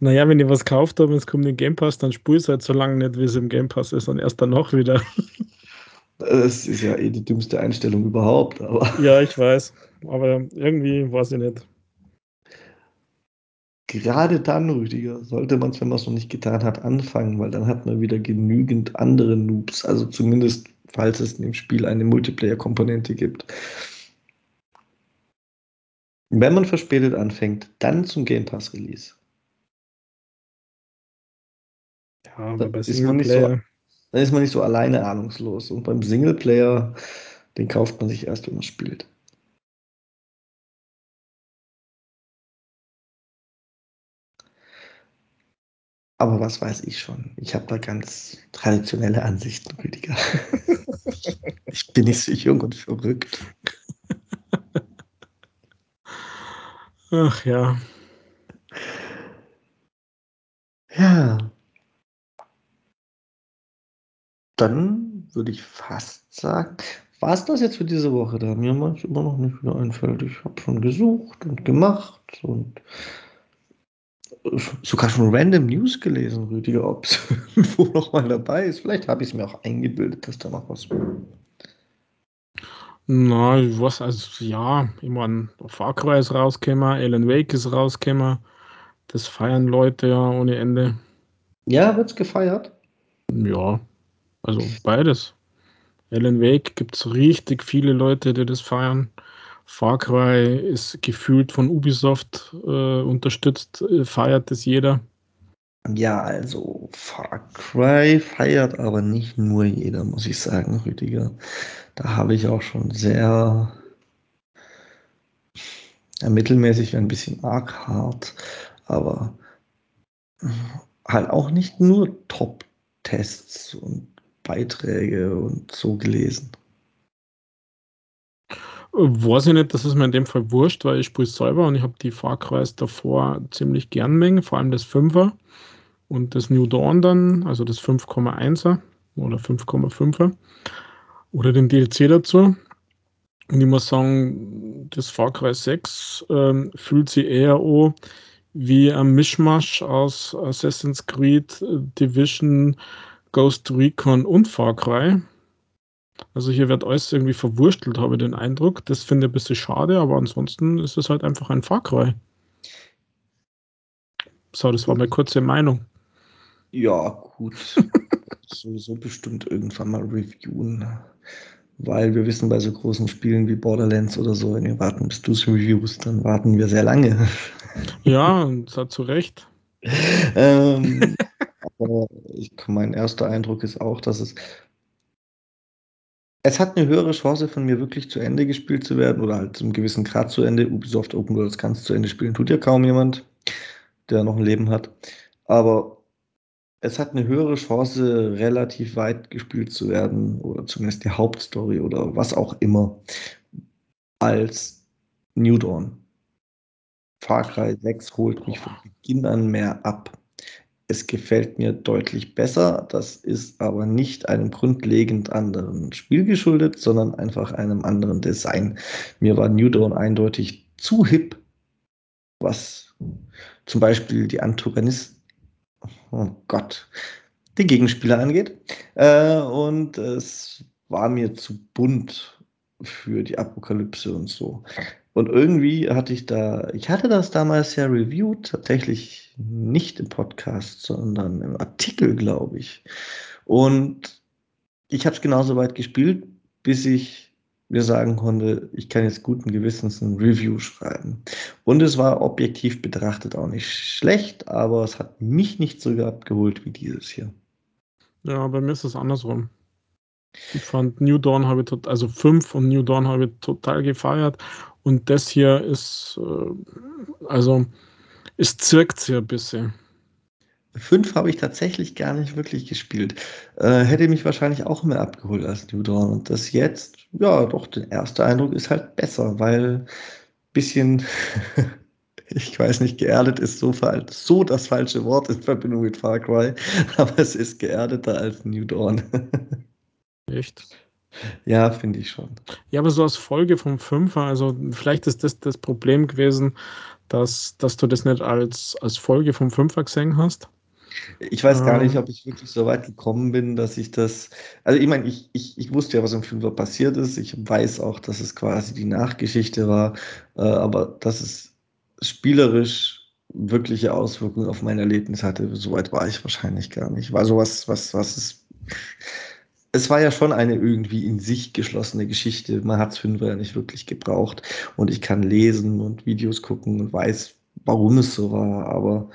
S2: Na ja, wenn ihr was kauft habt und es kommt in den Game Pass, dann spielt's halt so lang nicht, wie's im Game Pass ist und erst danach wieder.
S1: Es ist ja eh die dümmste Einstellung überhaupt, aber
S2: Ja, ich weiß, aber irgendwie weiß ich nicht.
S1: Gerade dann, Rüdiger, sollte man's, wenn man's noch nicht getan hat, anfangen, weil dann hat man wieder genügend andere Noobs, also zumindest, falls es in dem Spiel eine Multiplayer-Komponente gibt. Wenn man verspätet anfängt, dann zum Game Pass-Release.
S2: Ja,
S1: Da
S2: aber bei
S1: ist man nicht so
S2: Singleplayer
S1: da ist man nicht so alleine ahnungslos und beim Singleplayer, den kauft man sich erst, wenn man's spielt. Aber was weiß ich schon. Ich habe da ganz traditionelle Ansichten, Rüdiger. Ich bin nicht so jung und verrückt.
S2: Ach ja.
S1: Ja. Dann würde ich fast sagen, war's das jetzt für diese Woche, da mir manchmal immer noch nicht wieder einfällt. Ich habe schon gesucht und gemacht und sogar schon Random News gelesen, Rüdiger, ob's irgendwo noch mal dabei ist. Vielleicht habe ich's mir auch eingebildet, dass da noch was.
S2: Na, ich weiß also ja, ich meine, Far Cry ist rausgekommen, Alan Wake ist rausgekommen. Das feiern Leute ja ohne Ende.
S1: Ja, wird's gefeiert?
S2: Ja, also beides. Alan Wake gibt's richtig viele Leute, die das feiern. Far Cry ist gefühlt von Ubisoft äh, unterstützt, äh, feiert das jeder.
S1: Ja, also Far Cry feiert aber nicht nur jeder, muss ich sagen, Rüdiger. Da habe ich auch schon sehr ja, mittelmäßig, ein bisschen arg hart, aber halt auch nicht nur Top-Tests und Beiträge und so gelesen.
S2: Weiß ich nicht, das ist mir in dem Fall wurscht, weil ich spiele selber und ich habe die Far Crys davor ziemlich gern mengen, vor allem das 5er und das New Dawn dann, also das 5,1er oder 5,5er oder den DLC dazu. Und ich muss sagen, das Cry 6 ähm, fühlt sich eher an wie ein Mischmasch aus Assassin's Creed, Division, Ghost Recon und Cry. Also hier wird alles irgendwie verwurstelt, habe ich den Eindruck. Das finde ich ein bisschen schade, aber ansonsten ist es halt einfach ein Far Cry. So, das war meine kurze Meinung.
S1: Ja, gut. Sowieso bestimmt irgendwann mal reviewen. Weil wir wissen, bei so großen Spielen wie Borderlands oder so, wenn wir warten, bis du es reviewst, dann warten wir sehr lange.
S2: Ja, und das hat zu Recht.
S1: ähm, aber ich, mein erster Eindruck ist auch, dass es es hat eine höhere Chance von mir wirklich zu Ende gespielt zu werden oder halt zu einem gewissen Grad zu Ende. Ubisoft Open Worlds kannst zu Ende spielen, tut ja kaum jemand, der noch ein Leben hat. Aber es hat eine höhere Chance, relativ weit gespielt zu werden oder zumindest die Hauptstory oder was auch immer als New Dawn. Far Cry 6 holt mich von Beginn an mehr ab. Es gefällt mir deutlich besser. Das ist aber nicht einem grundlegend anderen Spiel geschuldet, sondern einfach einem anderen Design. Mir war New Dawn eindeutig zu hip, was zum Beispiel die Antagonisten, oh Gott, die Gegenspieler angeht. Äh, und es war mir zu bunt für die Apokalypse und so. Und irgendwie hatte ich da, ich hatte das damals ja reviewed, tatsächlich nicht im Podcast, sondern im Artikel, glaube ich. Und ich habe es genauso weit gespielt, bis ich mir sagen konnte, ich kann jetzt guten Gewissens ein Review schreiben. Und es war objektiv betrachtet auch nicht schlecht, aber es hat mich nicht so abgeholt wie dieses hier.
S2: Ja, bei mir ist es andersrum. Ich fand New Dawn habe ich also 5 und New Dawn habe ich total gefeiert. Und das hier ist, äh, also es zirkt sich ein bisschen.
S1: 5 habe ich tatsächlich gar nicht wirklich gespielt. Äh, hätte mich wahrscheinlich auch mehr abgeholt als New Dawn. Und das jetzt, ja, doch, der erste Eindruck ist halt besser, weil bisschen, ich weiß nicht, geerdet ist so, so das falsche Wort in Verbindung mit Far Cry, aber es ist geerdeter als New Dawn.
S2: Echt?
S1: Ja, finde ich schon.
S2: Ja, aber so als Folge vom Fünfer, also vielleicht ist das das Problem gewesen, dass, dass du das nicht als, als Folge vom Fünfer gesehen hast.
S1: Ich weiß gar nicht,
S2: Ähm,
S1: ob ich wirklich so weit gekommen bin, dass ich das. Also, ich meine, ich, ich, ich wusste ja, was im Fünfer passiert ist. Ich weiß auch, dass es quasi die Nachgeschichte war. Äh, aber dass es spielerisch wirkliche Auswirkungen auf mein Erlebnis hatte, so weit war ich wahrscheinlich gar nicht. War sowas, was, was es. Es war ja schon eine irgendwie in sich geschlossene Geschichte. Man hat es Fünfer ja nicht wirklich gebraucht. Und ich kann lesen und Videos gucken und weiß, warum es so war. Aber.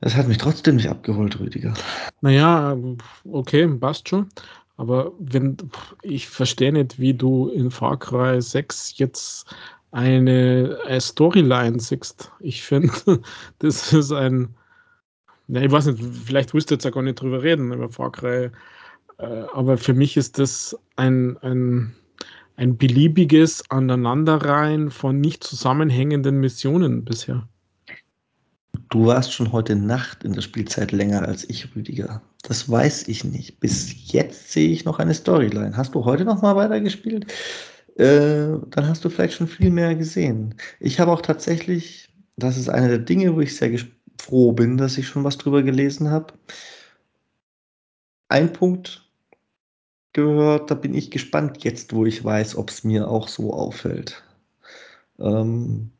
S1: Es hat mich trotzdem nicht abgeholt, Rüdiger.
S2: naja, okay, passt schon. Aber wenn, ich verstehe nicht, wie du in Far Cry 6 jetzt eine, eine Storyline siehst. Ich finde, das ist ein, ich weiß nicht, vielleicht willst du jetzt ja gar nicht drüber reden, über Cry, äh, aber für mich ist das ein, ein, ein beliebiges Aneinanderreihen von nicht zusammenhängenden Missionen bisher.
S1: Du warst schon heute Nacht in der Spielzeit länger als ich, Rüdiger. Das weiß ich nicht. Bis jetzt sehe ich noch eine Storyline. Hast du heute noch mal weitergespielt? Äh, dann hast du vielleicht schon viel mehr gesehen. Ich habe auch tatsächlich, das ist eine der Dinge, wo ich sehr froh bin, dass ich schon was drüber gelesen habe. Ein Punkt gehört, da bin ich gespannt jetzt, wo ich weiß, ob es mir auch so auffällt. Ähm,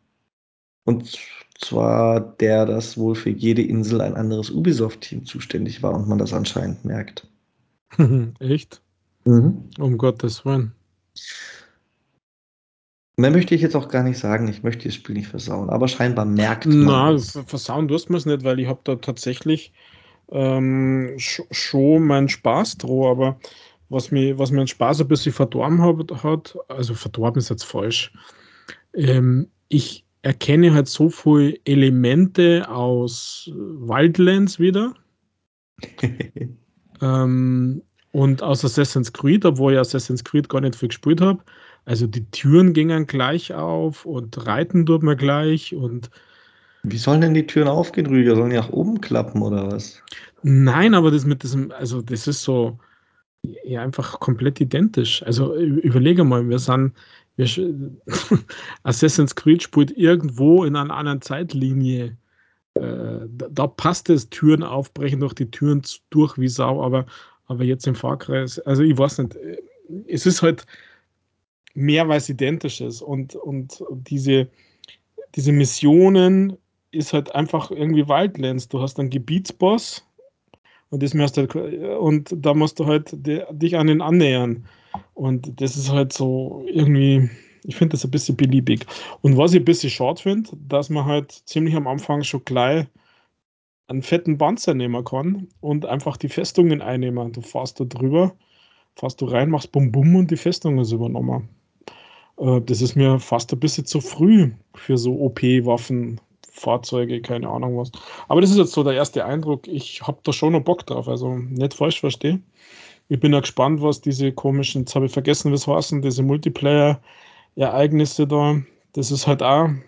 S1: und zwar der, dass wohl für jede Insel ein anderes Ubisoft-Team zuständig war und man das anscheinend merkt.
S2: Echt?
S1: Mhm.
S2: Um Gottes Willen.
S1: Mehr möchte ich jetzt auch gar nicht sagen. Ich möchte das Spiel nicht versauen, aber scheinbar merkt
S2: Na,
S1: man es.
S2: versauen tust man es nicht, weil ich habe da tatsächlich ähm, schon meinen Spaß dran, aber was mir, was mir Spaß ein bisschen verdorben hat, hat also verdorben ist jetzt falsch. Ähm, ich erkenne halt so viele Elemente aus Wildlands wieder. ähm, und aus Assassin's Creed, obwohl ich Assassin's Creed gar nicht viel gespielt habe. Also die Türen gingen gleich auf und reiten tut man gleich und
S1: Wie sollen denn die Türen aufgehen, Rüdiger? Sollen die nach oben klappen oder was?
S2: Nein, aber das mit diesem, also das ist so ja einfach komplett identisch. Also überlege mal, wir sind, wir, Assassin's Creed spielt irgendwo in einer anderen Zeitlinie. Äh, da, da, passt es, Türen aufbrechen durch die Türen durch wie Sau, aber, aber jetzt im Fahrkreis, also ich weiß nicht, es ist halt mehr, weil es identisch ist und, und diese, diese Missionen ist halt einfach irgendwie Wildlands. Du hast einen Gebietsboss, und, das musst du, und da musst du halt dich an den annähern. Und das ist halt so irgendwie, ich finde das ein bisschen beliebig. Und was ich ein bisschen schade finde, dass man halt ziemlich am Anfang schon gleich einen fetten Panzer nehmen kann und einfach die Festungen einnehmen. Du fährst da drüber, fährst du rein, machst Bum Bum und die Festung ist übernommen. Äh, das ist mir fast ein bisschen zu früh für so OP-Waffen. Fahrzeuge, keine Ahnung was. Aber das ist jetzt so der erste Eindruck. Ich habe da schon noch Bock drauf, also nicht falsch verstehen. Ich bin ja gespannt, was diese komischen, jetzt habe ich vergessen, was heißen, diese Multiplayer-Ereignisse da. Das ist halt auch ein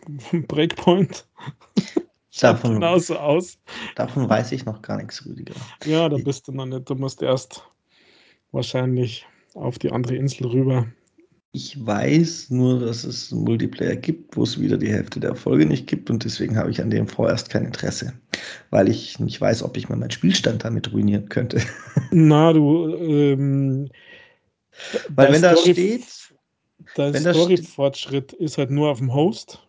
S2: Breakpoint.
S1: Davon,
S2: genauso aus.
S1: Davon weiß ich noch gar nichts, Rüdiger.
S2: Ja, da bist du noch nicht. Du musst erst wahrscheinlich auf die andere Insel rüber.
S1: Ich weiß nur, dass es einen Multiplayer gibt, wo es wieder die Hälfte der Folge nicht gibt und deswegen habe ich an dem vorerst kein Interesse, weil ich nicht weiß, ob ich mir meinen Spielstand damit ruinieren könnte.
S2: Na, du, ähm,
S1: weil wenn da steht,
S2: der Story-Fortschritt ist halt nur auf dem Host.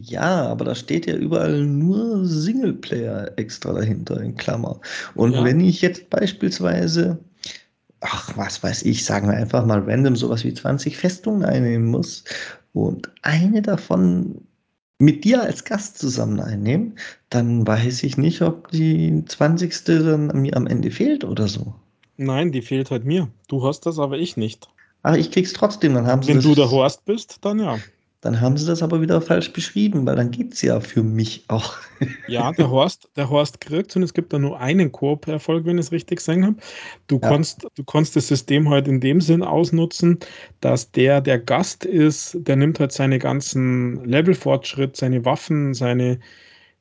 S1: Ja, aber da steht ja überall nur Singleplayer extra dahinter in Klammer. Und
S2: Ja.
S1: wenn ich jetzt beispielsweise ach, was weiß ich, sagen wir einfach mal random sowas wie 20 Festungen einnehmen muss und eine davon mit dir als Gast zusammen einnehmen, dann weiß ich nicht, ob die 20. dann mir am Ende fehlt oder so.
S2: Nein, die fehlt halt mir. Du hast das, aber ich nicht.
S1: Ach, ich krieg's trotzdem, dann haben sie
S2: Wenn
S1: das.
S2: du der Horst bist, dann ja.
S1: Dann haben sie das aber wieder falsch beschrieben, weil dann geht's ja für mich auch.
S2: Ja, der Horst, der Horst kriegt und es gibt da nur einen Koop-Erfolg, wenn ich es richtig gesehen habe. Du,
S1: Ja.
S2: kannst, du kannst das System halt in dem Sinn ausnutzen, dass der, der Gast ist, der nimmt halt seine ganzen Levelfortschritt, seine Waffen, seine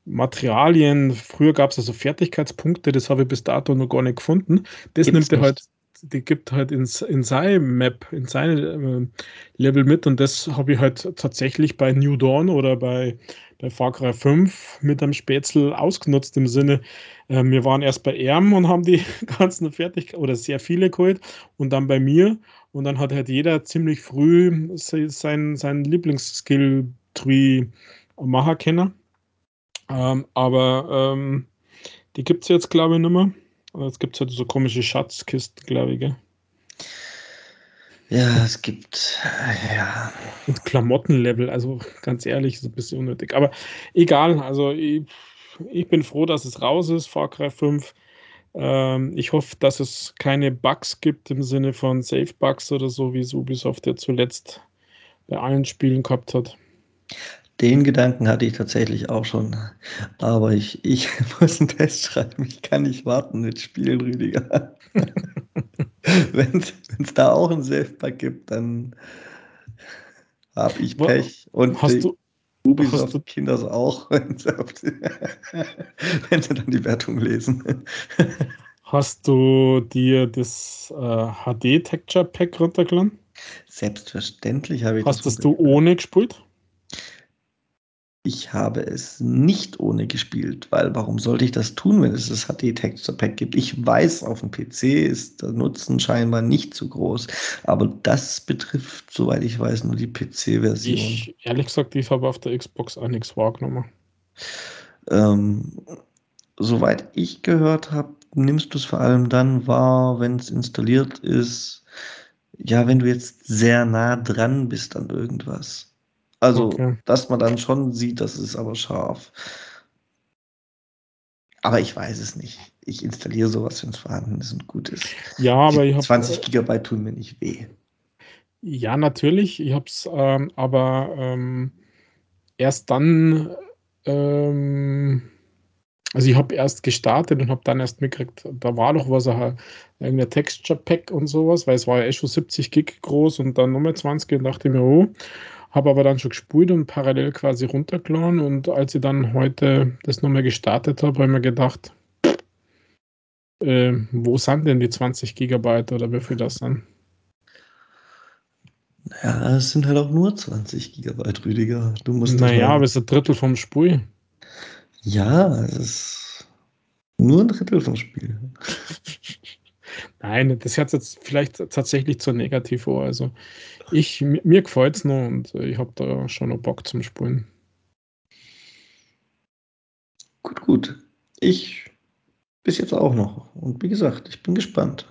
S2: Materialien. Früher gab es also Fertigkeitspunkte, das habe ich bis dato noch gar nicht gefunden. Das
S1: Gibt's
S2: nimmt er halt. Die gibt halt ins, in seine Map, in seine äh, Level mit und das habe ich halt tatsächlich bei New Dawn oder bei, bei Far Cry 5 mit einem Spätzle ausgenutzt im Sinne, äh, wir waren erst bei Erm und haben die ganzen Fertigkeiten oder sehr viele geholt und dann bei mir und dann hat halt jeder ziemlich früh se- sein, sein Lieblingsskill-Tree machen können. Ähm, aber ähm, die gibt es jetzt, glaube ich, nicht mehr. Es gibt halt so komische Schatzkisten, glaube ich, gell?
S1: Ja, es gibt, ja.
S2: Und Klamottenlevel, also ganz ehrlich, ist ein bisschen unnötig. Aber egal, also ich, ich bin froh, dass es raus ist, Far Cry 5. Ähm, ich hoffe, dass es keine Bugs gibt im Sinne von Safe-Bugs oder so, wie es Ubisoft ja zuletzt bei allen Spielen gehabt hat.
S1: Den Gedanken hatte ich tatsächlich auch schon. Aber ich, ich muss einen Test schreiben. Ich kann nicht warten mit Spielen, Rüdiger. Wenn es da auch ein Safe-Bug gibt, dann habe ich Pech. Und
S2: Hast
S1: die
S2: du, hast du,
S1: Ubisoft-Kinder auch, wenn sie, wenn dann die Wertung lesen.
S2: hast du dir das äh, HD-Texture Pack runtergeladen?
S1: Selbstverständlich habe ich das
S2: Hast das du
S1: runtergeladen.
S2: ohne gespielt?
S1: Ich habe es nicht ohne gespielt, weil warum sollte ich das tun, wenn es das HD Texture Pack gibt? Ich weiß, auf dem PC ist der Nutzen scheinbar nicht so groß, aber das betrifft, soweit ich weiß, nur die PC-Version.
S2: Ich ehrlich gesagt, ich habe auf der Xbox auch nichts wahrgenommen.
S1: Ähm, soweit ich gehört habe, nimmst du es vor allem dann wahr, wenn es installiert ist, ja, wenn du jetzt sehr nah dran bist an irgendwas. Also,
S2: Okay.
S1: dass man dann schon sieht, das ist aber scharf. Aber ich weiß es nicht. Ich installiere sowas, wenn es vorhanden ist und gut ist.
S2: Ja, aber ich habe
S1: 20 Gigabyte tun mir nicht weh.
S2: Ja, natürlich. Ich habe es, ähm, aber, ähm, erst dann, ähm also, ich habe erst gestartet und habe dann erst mitgekriegt, da war doch was, aha, irgend 'n Texture Pack und so was, weil es war ja eh schon 70 Gig groß und dann noch mal 20 und dachte mir: „Oh“, habe aber dann schon gespult und parallel quasi runtergeladen und als ich dann heute das noch mal gestartet habe, habe ich mir gedacht ähm, wo sind denn die 20 Gigabyte oder wie viel das sind?
S1: Ja, es sind halt auch nur 20 Gigabyte, Rüdiger. Du musst
S2: Na
S1: das
S2: ja,
S1: mal
S2: aber ist 'n Drittel vom Spiel.
S1: Ja, es ist nur 'n Drittel vom Spiel.
S2: Nein, das hört sich jetzt vielleicht tatsächlich zu negativ an. Also, ich mi mir gefällt's noch und ich habe da schon noch Bock zum Spielen.
S1: Gut, gut. Ich bis jetzt auch noch. Und wie gesagt, ich bin gespannt.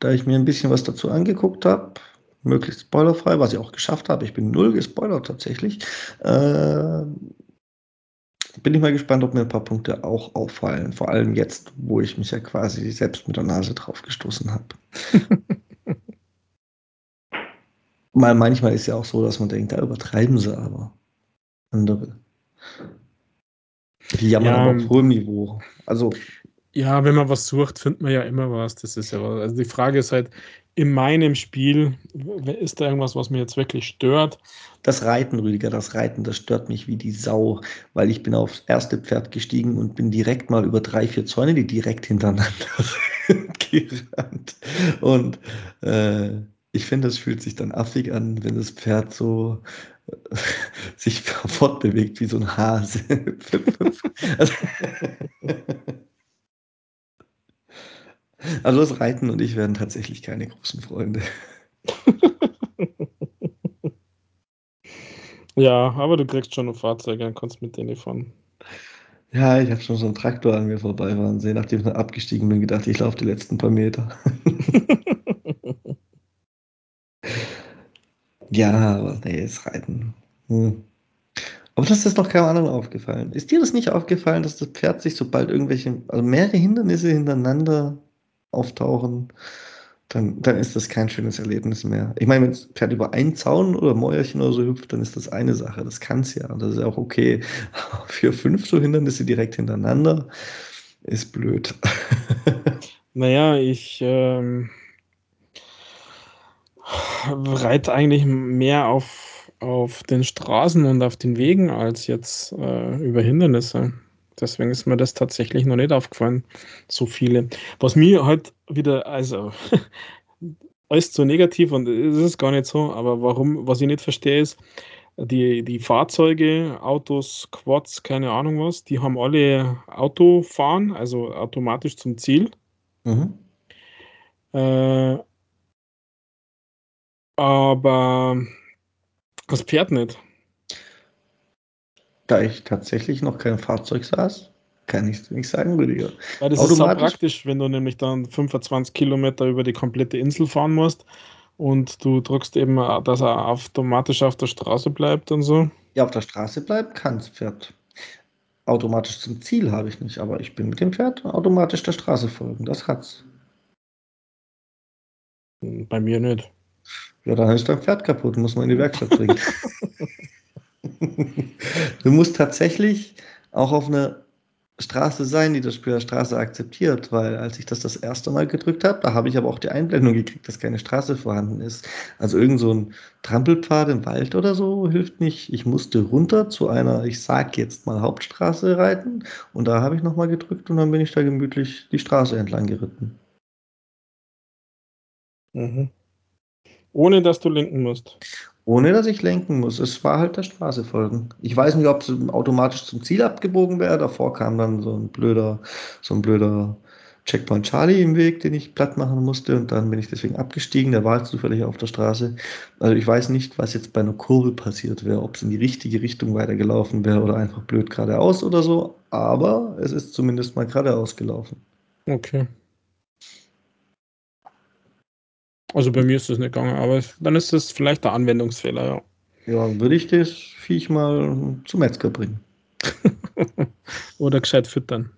S1: Da ich mir 'n bisschen was dazu angeguckt habe, möglichst spoilerfrei, was ich auch geschafft habe, ich bin null gespoilert tatsächlich, ähm bin ich mal gespannt, ob mir 'n paar Punkte auch auffallen, vor allem jetzt, wo ich mich ja quasi selbst mit der Nase drauf gestoßen habe. Weil manchmal ist ja auch so, dass man denkt: „Da übertreiben sie aber.“ Andere. Die jammern aber
S2: Ja.
S1: auf hohem Niveau. Also
S2: Ja, wenn man was sucht, findet man ja immer was. Das ist ja also, die Frage ist halt, in meinem Spiel, ist da irgendwas, was mich jetzt wirklich stört?
S1: Das Reiten, Rüdiger, das Reiten, das stört mich wie die Sau, weil ich bin aufs 1. Pferd gestiegen und bin direkt mal über 3, 4 Zäune, die direkt hintereinander sind, gerannt. Und, äh, ich finde, das fühlt sich dann affig an, wenn das Pferd so sich fortbewegt wie so 'n Hase. Also, das Reiten und ich werden tatsächlich keine großen Freunde.
S2: Ja, aber du kriegst schon noch Fahrzeuge und kannst mit denen fahren.
S1: Ja, ich habe schon so 'n Traktor an mir vorbeifahren sehen, nachdem ich dann abgestiegen bin, gedacht, ich laufe die letzten paar Meter. Ja, aber ne, das Reiten, hm. Aber das ist noch keinem anderen aufgefallen. Ist dir das nicht aufgefallen, dass das Pferd sich, sobald irgendwelche also, mehrere Hindernisse hintereinander auftauchen, dann dann ist das kein schönes Erlebnis mehr. Ich meine, wenn's Pferd über einen Zaun oder Mäuerchen oder so hüpft, dann ist das eine Sache. Das kann's ja und das ist ja auch okay. Für 5 so Hindernisse direkt hintereinander ist blöd.
S2: Na ja, ich, ähm reite eigentlich mehr auf auf den Straßen und auf den Wegen als jetzt, äh, über Hindernisse. Deswegen ist mir das tatsächlich noch nicht aufgefallen, so viele. Was mir halt wieder also, alles zu negativ und es ist gar nicht so, aber warum was ich nicht verstehe, ist, die die Fahrzeuge, Autos, Quads, keine Ahnung was, die haben alle Autofahren, also, automatisch zum Ziel.
S1: Mhm.
S2: Äh aber das Pferd nicht.
S1: Da ich tatsächlich noch kein Fahrzeug saß, kann ich's dir nicht sagen, Rüdiger.
S2: Weil das ist
S1: Automatisch
S2: saupraktisch, wenn du nämlich dann 25 Kilometer über die komplette Insel fahren musst und du drückst eben, dass er automatisch auf der Straße bleibt und so.
S1: Ja, auf der Straße bleiben kann's Pferd. Automatisch zum Ziel habe ich nicht, aber ich bin mit dem Pferd automatisch der Straße folgen, das hat's.
S2: Bei mir nicht.
S1: Ja, dann ist dein Pferd kaputt, muss man in die Werkstatt bringen. Du musst tatsächlich auch auf 'ner Straße sein, die das Spiel als Straße akzeptiert, weil als ich das das 1. Mal gedrückt habe, da habe ich aber auch die Einblendung gekriegt, dass keine Straße vorhanden ist. Also, irgend so 'n Trampelpfad im Wald oder so hilft nicht. Ich musste runter zu einer, ich sage jetzt mal, Hauptstraße reiten und da habe ich noch mal gedrückt und dann bin ich da gemütlich die Straße entlang geritten.
S2: Mhm. Ohne dass du lenken musst?
S1: Ohne dass ich lenken muss. Es war halt der Straße folgen. Ich weiß nicht, ob es automatisch zum Ziel abgebogen wäre. Davor kam dann so ein blöder, so ein blöder Checkpoint Charlie im Weg, den ich platt machen musste. Und dann bin ich deswegen abgestiegen. Der war zufällig auf der Straße. Also ich weiß nicht, was jetzt bei einer Kurve passiert wäre, ob es in die richtige Richtung weitergelaufen wäre oder einfach blöd geradeaus oder so. Aber es ist zumindest mal geradeaus gelaufen.
S2: Okay. Also bei mir ist das nicht gegangen, aber dann ist das vielleicht der Anwendungsfehler, ja.
S1: Ja, würde ich das Viech mal zum Metzger bringen.
S2: Oder gescheit füttern.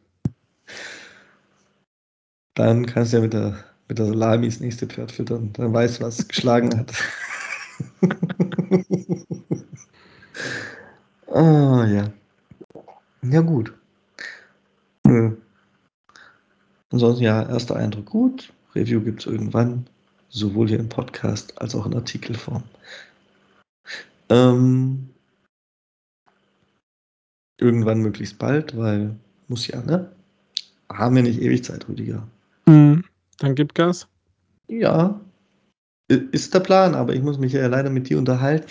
S1: Dann kannst du ja mit der, mit der Salami das nächste Pferd füttern. Dann weißt du, was geschlagen hat. ah, ja. Ja, gut. Nö. Ansonsten, ja, erster Eindruck gut. Review gibt es irgendwann. Sowohl hier im Podcast als auch in Artikelform. Ähm, irgendwann möglichst bald, weil muss ja, ne? Haben wir nicht ewig Zeit, Rüdiger.
S2: Mhm. Dann gib Gas.
S1: Ja, ist der Plan, aber ich muss mich ja leider mit dir unterhalten.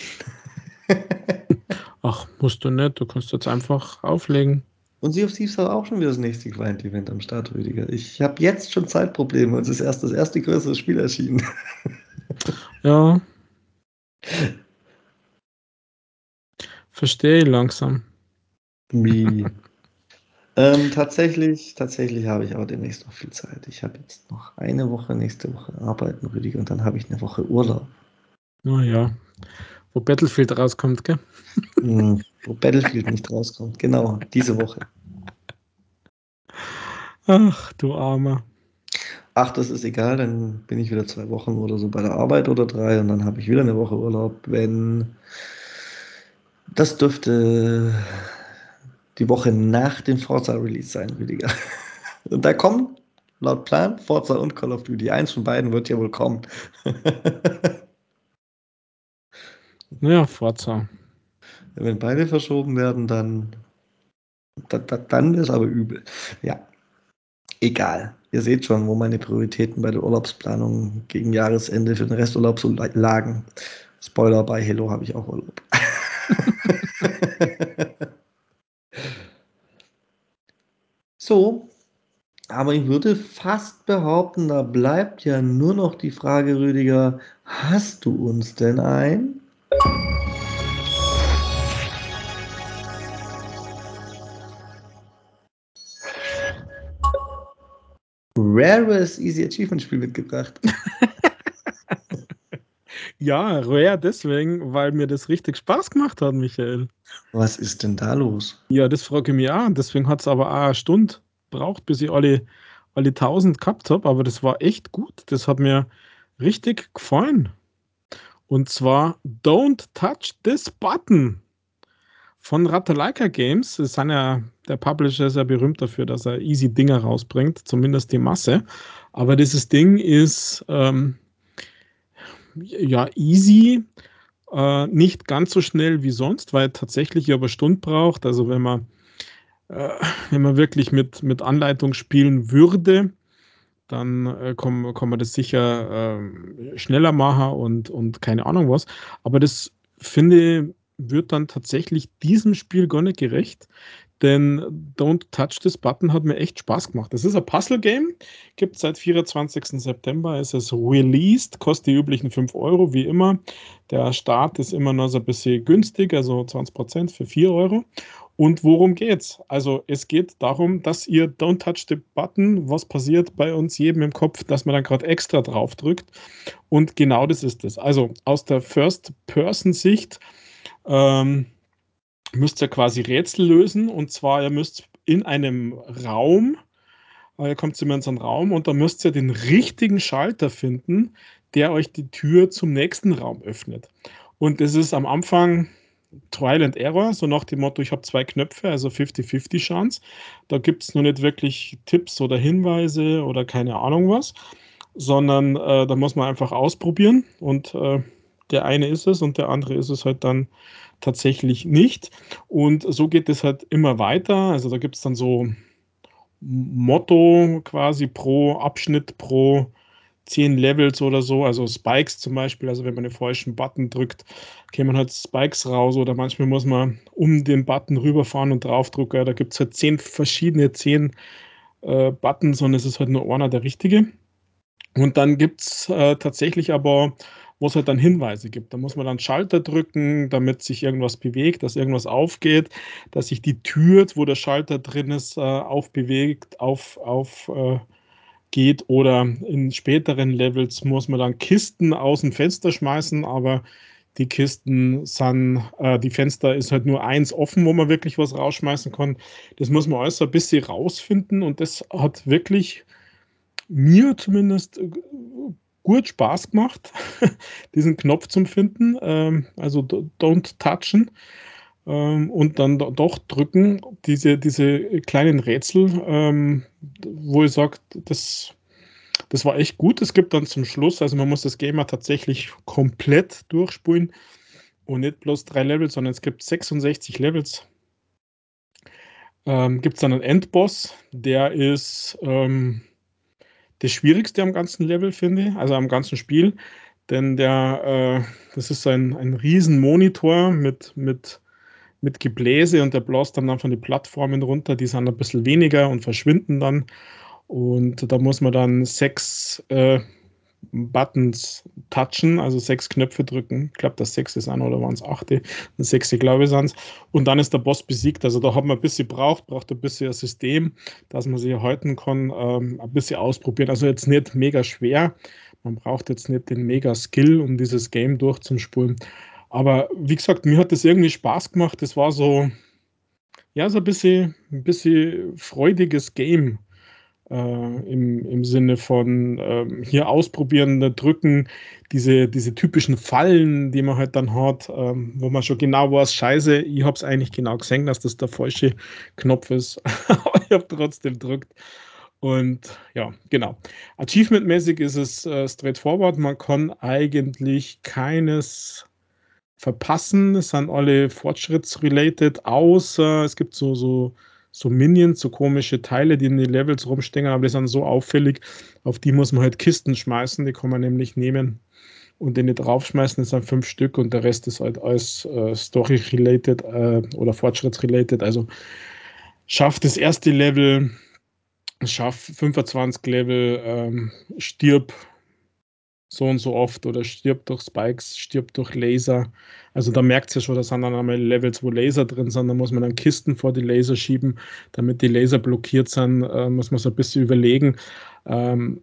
S2: Ach, musst du nicht. Du kannst jetzt einfach auflegen.
S1: Und Sea of Thieves hat auch schon wieder das nächste Client-Event am Start, Rüdiger. Ich habe jetzt schon Zeitprobleme und es ist erst das erste größere Spiel erschienen.
S2: Ja. Verstehe ich langsam.
S1: Wie? ähm, tatsächlich, tatsächlich habe ich aber demnächst noch viel Zeit. Ich habe jetzt noch eine Woche, nächste Woche arbeiten, Rüdiger, und dann habe ich eine Woche Urlaub.
S2: Naja, wo Battlefield rauskommt, gell?
S1: Hm, wo Battlefield nicht rauskommt. Genau, diese Woche.
S2: Ach, du Armer.
S1: Ach, das ist egal, dann bin ich wieder zwei Wochen oder so bei der Arbeit oder drei und dann habe ich wieder eine Woche Urlaub, wenn das dürfte die Woche nach dem Forza-Release sein, Rüdiger. Und da kommen, laut Plan, Forza und Call of Duty. Eins von beiden wird ja wohl kommen.
S2: Naja, Forza.
S1: Wenn beide verschoben werden, dann, da, da, dann ist aber übel. Ja, egal. Ihr seht schon, wo meine Prioritäten bei der Urlaubsplanung gegen Jahresende für den Resturlaub so lagen. Spoiler, bei Hello habe ich auch Urlaub. so, aber ich würde fast behaupten, da bleibt ja nur noch die Frage, Rüdiger, hast du uns denn ein? Rares Easy Achievement Spiel mitgebracht.
S2: ja, Rare deswegen, weil mir das richtig Spaß gemacht hat, Michael.
S1: Was ist denn da los?
S2: Ja, das frage ich mich auch. Deswegen hat es aber auch eine Stunde braucht, bis ich alle, alle 1000 gehabt habe. Aber das war echt gut. Das hat mir richtig gefallen. Und zwar Don't Touch This Button von Ratalaika Games. Das sind ja, der Publisher ist ja berühmt dafür, dass er easy Dinger rausbringt, zumindest die Masse. Aber dieses Ding ist ähm, ja easy, äh, nicht ganz so schnell wie sonst, weil tatsächlich aber Stunden braucht. Also wenn man, äh, wenn man wirklich mit, mit Anleitung spielen würde, dann äh, kann, kann man das sicher äh, schneller machen und, und keine Ahnung was. Aber das finde wird dann tatsächlich diesem Spiel gar nicht gerecht. Denn Don't Touch This Button hat mir echt Spaß gemacht. Das ist ein Puzzle-Game, gibt seit 24. September, ist es released, kostet die üblichen 5 Euro, wie immer. Der Start ist immer noch so ein bisschen günstig, also 20% für 4 Euro. Und worum geht's? Also es geht darum, dass ihr Don't Touch the Button, was passiert bei uns jedem im Kopf, dass man dann gerade extra drauf drückt. Und genau das ist es. Also aus der First-Person-Sicht ähm, müsst ihr quasi Rätsel lösen. Und zwar, ihr müsst in einem Raum, äh, ihr kommt immer in so einen Raum und da müsst ihr den richtigen Schalter finden, der euch die Tür zum nächsten Raum öffnet. Und das ist am Anfang Trial and Error, so nach dem Motto, ich habe zwei Knöpfe, also 50-50 Chance. Da gibt es noch nicht wirklich Tipps oder Hinweise oder keine Ahnung was, sondern äh, da muss man einfach ausprobieren und äh, der eine ist es und der andere ist es halt dann tatsächlich nicht. Und so geht es halt immer weiter. Also da gibt es dann so Motto quasi pro Abschnitt, pro zehn Levels oder so, also Spikes zum Beispiel, also wenn man den falschen Button drückt, kämen halt Spikes raus oder manchmal muss man um den Button rüberfahren und draufdrücken. Da gibt es halt zehn verschiedene, zehn äh, Buttons und es ist halt nur einer der richtige. Und dann gibt es äh, tatsächlich aber, wo es halt dann Hinweise gibt. Da muss man dann Schalter drücken, damit sich irgendwas bewegt, dass irgendwas aufgeht, dass sich die Tür, wo der Schalter drin ist, äh, aufbewegt, auf, auf äh, oder in späteren Levels muss man dann Kisten aus dem Fenster schmeißen, aber die Kisten sind, äh, die Fenster ist halt nur eins offen, wo man wirklich was rausschmeißen kann. Das muss man alles so ein bisschen rausfinden und das hat wirklich mir zumindest äh, gut Spaß gemacht, diesen Knopf zu finden, ähm, also don't touchen ähm, und dann doch drücken, diese, diese kleinen Rätsel, ähm, wo ich sage, das, das war echt gut. Es gibt dann zum Schluss, also man muss das Gamer tatsächlich komplett durchspulen und nicht bloß drei Levels, sondern es gibt 66 Levels. Ähm, gibt es dann einen Endboss, der ist ähm, das Schwierigste am ganzen Level, finde ich, also am ganzen Spiel. Denn der, äh, das ist ein, ein riesen Monitor mit, mit mit Gebläse und der bläst dann, dann von den Plattformen runter. Die sind ein bisschen weniger und verschwinden dann. Und da muss man dann sechs äh, Buttons touchen, also sechs Knöpfe drücken. Ich glaube, das sechs ist an oder waren es achte? Das sechste, glaube ich, sind. Und dann ist der Boss besiegt. Also da hat man ein bisschen braucht, braucht ein bisschen ein System, dass man sich erhalten kann, ähm, ein bisschen ausprobieren. Also jetzt nicht mega schwer. Man braucht jetzt nicht den mega Skill, um dieses Game durchzuspulen. Aber wie gesagt, mir hat das irgendwie Spaß gemacht. Das war so, ja, so ein bisschen, ein bisschen freudiges Game. Äh, im, im Sinne von ähm, hier ausprobieren, drücken, diese, diese typischen Fallen, die man halt dann hat, ähm, wo man schon genau weiß, scheiße, ich habe es eigentlich genau gesehen, dass das der falsche Knopf ist, aber ich habe trotzdem drückt. Und ja, genau. Achievement-mäßig ist es äh, straightforward. Man kann eigentlich keines verpassen. Es sind alle fortschrittsrelated, außer es gibt so, so, so Minions, so komische Teile, die in den Levels rumstehen, aber die sind so auffällig, auf die muss man halt Kisten schmeißen, die kann man nämlich nehmen und den nicht draufschmeißen, das sind fünf Stück und der Rest ist halt alles äh, Story-related äh, oder Fortschrittsrelated. Also schafft das erste Level, schaff 25 Level, ähm, stirb so und so oft oder stirbt durch Spikes, stirbt durch Laser. Also da merkt es ja schon, da sind dann einmal Levels, wo Laser drin sind, da muss man dann Kisten vor die Laser schieben, damit die Laser blockiert sind, äh, muss man so ein bisschen überlegen. Ähm,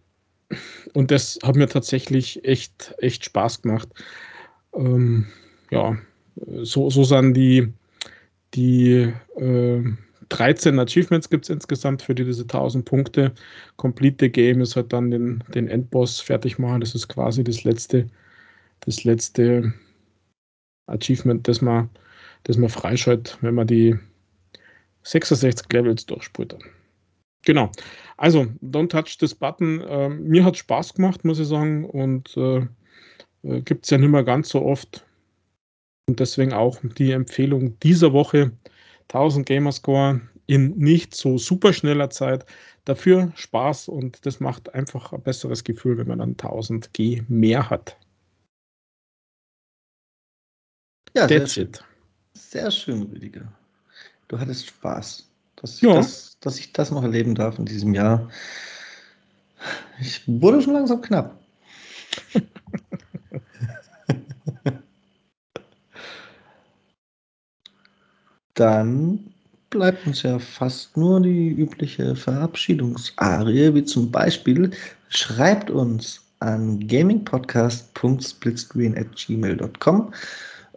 S2: und das hat mir tatsächlich echt, echt Spaß gemacht. Ähm, ja, so, so sind die, die äh, 13 Achievements gibt es insgesamt für die, diese 1000 Punkte. Complete the Game ist halt dann den, den Endboss fertig machen. Das ist quasi das letzte, das letzte Achievement, das man, das man freischaltet, wenn man die 66 Levels durchspult. Genau. Also, don't touch this button. Ähm, mir hat Spaß gemacht, muss ich sagen. Und äh, äh gibt es ja nicht mehr ganz so oft. Und deswegen auch die Empfehlung dieser Woche 1000 Gamerscore in nicht so super schneller Zeit. Dafür Spaß und das macht einfach ein besseres Gefühl, wenn man dann 1000 G mehr hat.
S1: Ja, sehr schön. Sehr schön, Rüdiger. Du hattest Spaß, dass ich, ja. das, dass ich das noch erleben darf in diesem Jahr. Ich wurde schon langsam knapp. Dann bleibt uns ja fast nur die übliche Verabschiedungsarie, wie zum Beispiel schreibt uns an gamingpodcast.splitscreen.gmail.com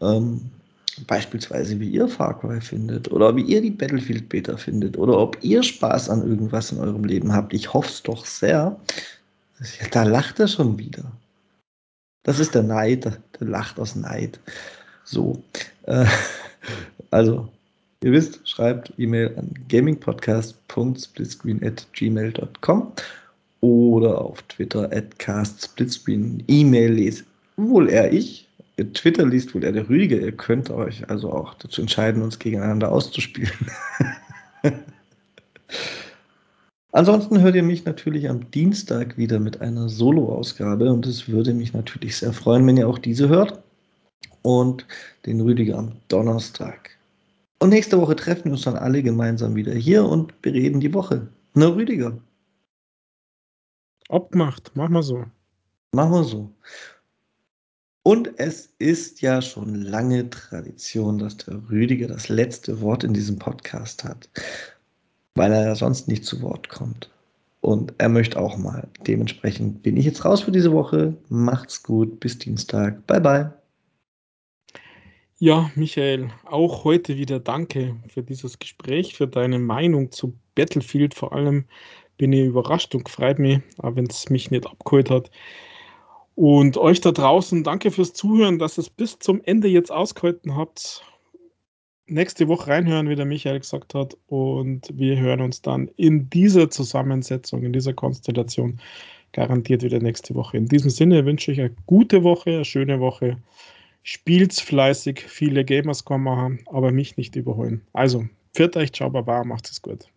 S1: ähm, beispielsweise wie ihr Far Cry findet oder wie ihr die Battlefield Beta findet oder ob ihr Spaß an irgendwas in eurem Leben habt. Ich hoffe es doch sehr. Da lacht er schon wieder. Das ist der Neid, der lacht aus Neid. So. Äh, also, ihr wisst, schreibt E-Mail an gamingpodcast.splitscreen.gmail.com oder auf Twitter at castsplitscreen. E-Mail lese wohl eher ich. Twitter liest wohl eher der Rüdiger. Ihr könnt euch also auch dazu entscheiden, uns gegeneinander auszuspielen. Ansonsten hört ihr mich natürlich am Dienstag wieder mit einer Soloausgabe und es würde mich natürlich sehr freuen, wenn ihr auch diese hört und den Rüdiger am Donnerstag. Und nächste Woche treffen wir uns dann alle gemeinsam wieder hier und bereden die Woche. Na, Rüdiger.
S2: Abgemacht, machen wir so.
S1: Machen wir so. Und es ist ja schon lange Tradition, dass der Rüdiger das letzte Wort in diesem Podcast hat weil er ja sonst nicht zu Wort kommt. Und er möchte auch mal. Dementsprechend bin ich jetzt raus für diese Woche. Macht's gut. Bis Dienstag. Bye, bye.
S2: Ja, Michael, auch heute wieder danke für dieses Gespräch, für deine Meinung zu Battlefield. Vor allem bin ich überrascht und freut mich, auch wenn es mich nicht abgeholt hat. Und euch da draußen, danke fürs Zuhören, dass es bis zum Ende jetzt ausgehalten habt nächste Woche reinhören, wie der Michael gesagt hat. Und wir hören uns dann in dieser Zusammensetzung, in dieser Konstellation garantiert wieder nächste Woche. In diesem Sinne wünsche ich eine gute Woche, eine schöne Woche. Spielt's fleißig, viele Gamers kommen machen, aber mich nicht überholen. Also, pfiat euch, ciao, baba, macht es gut.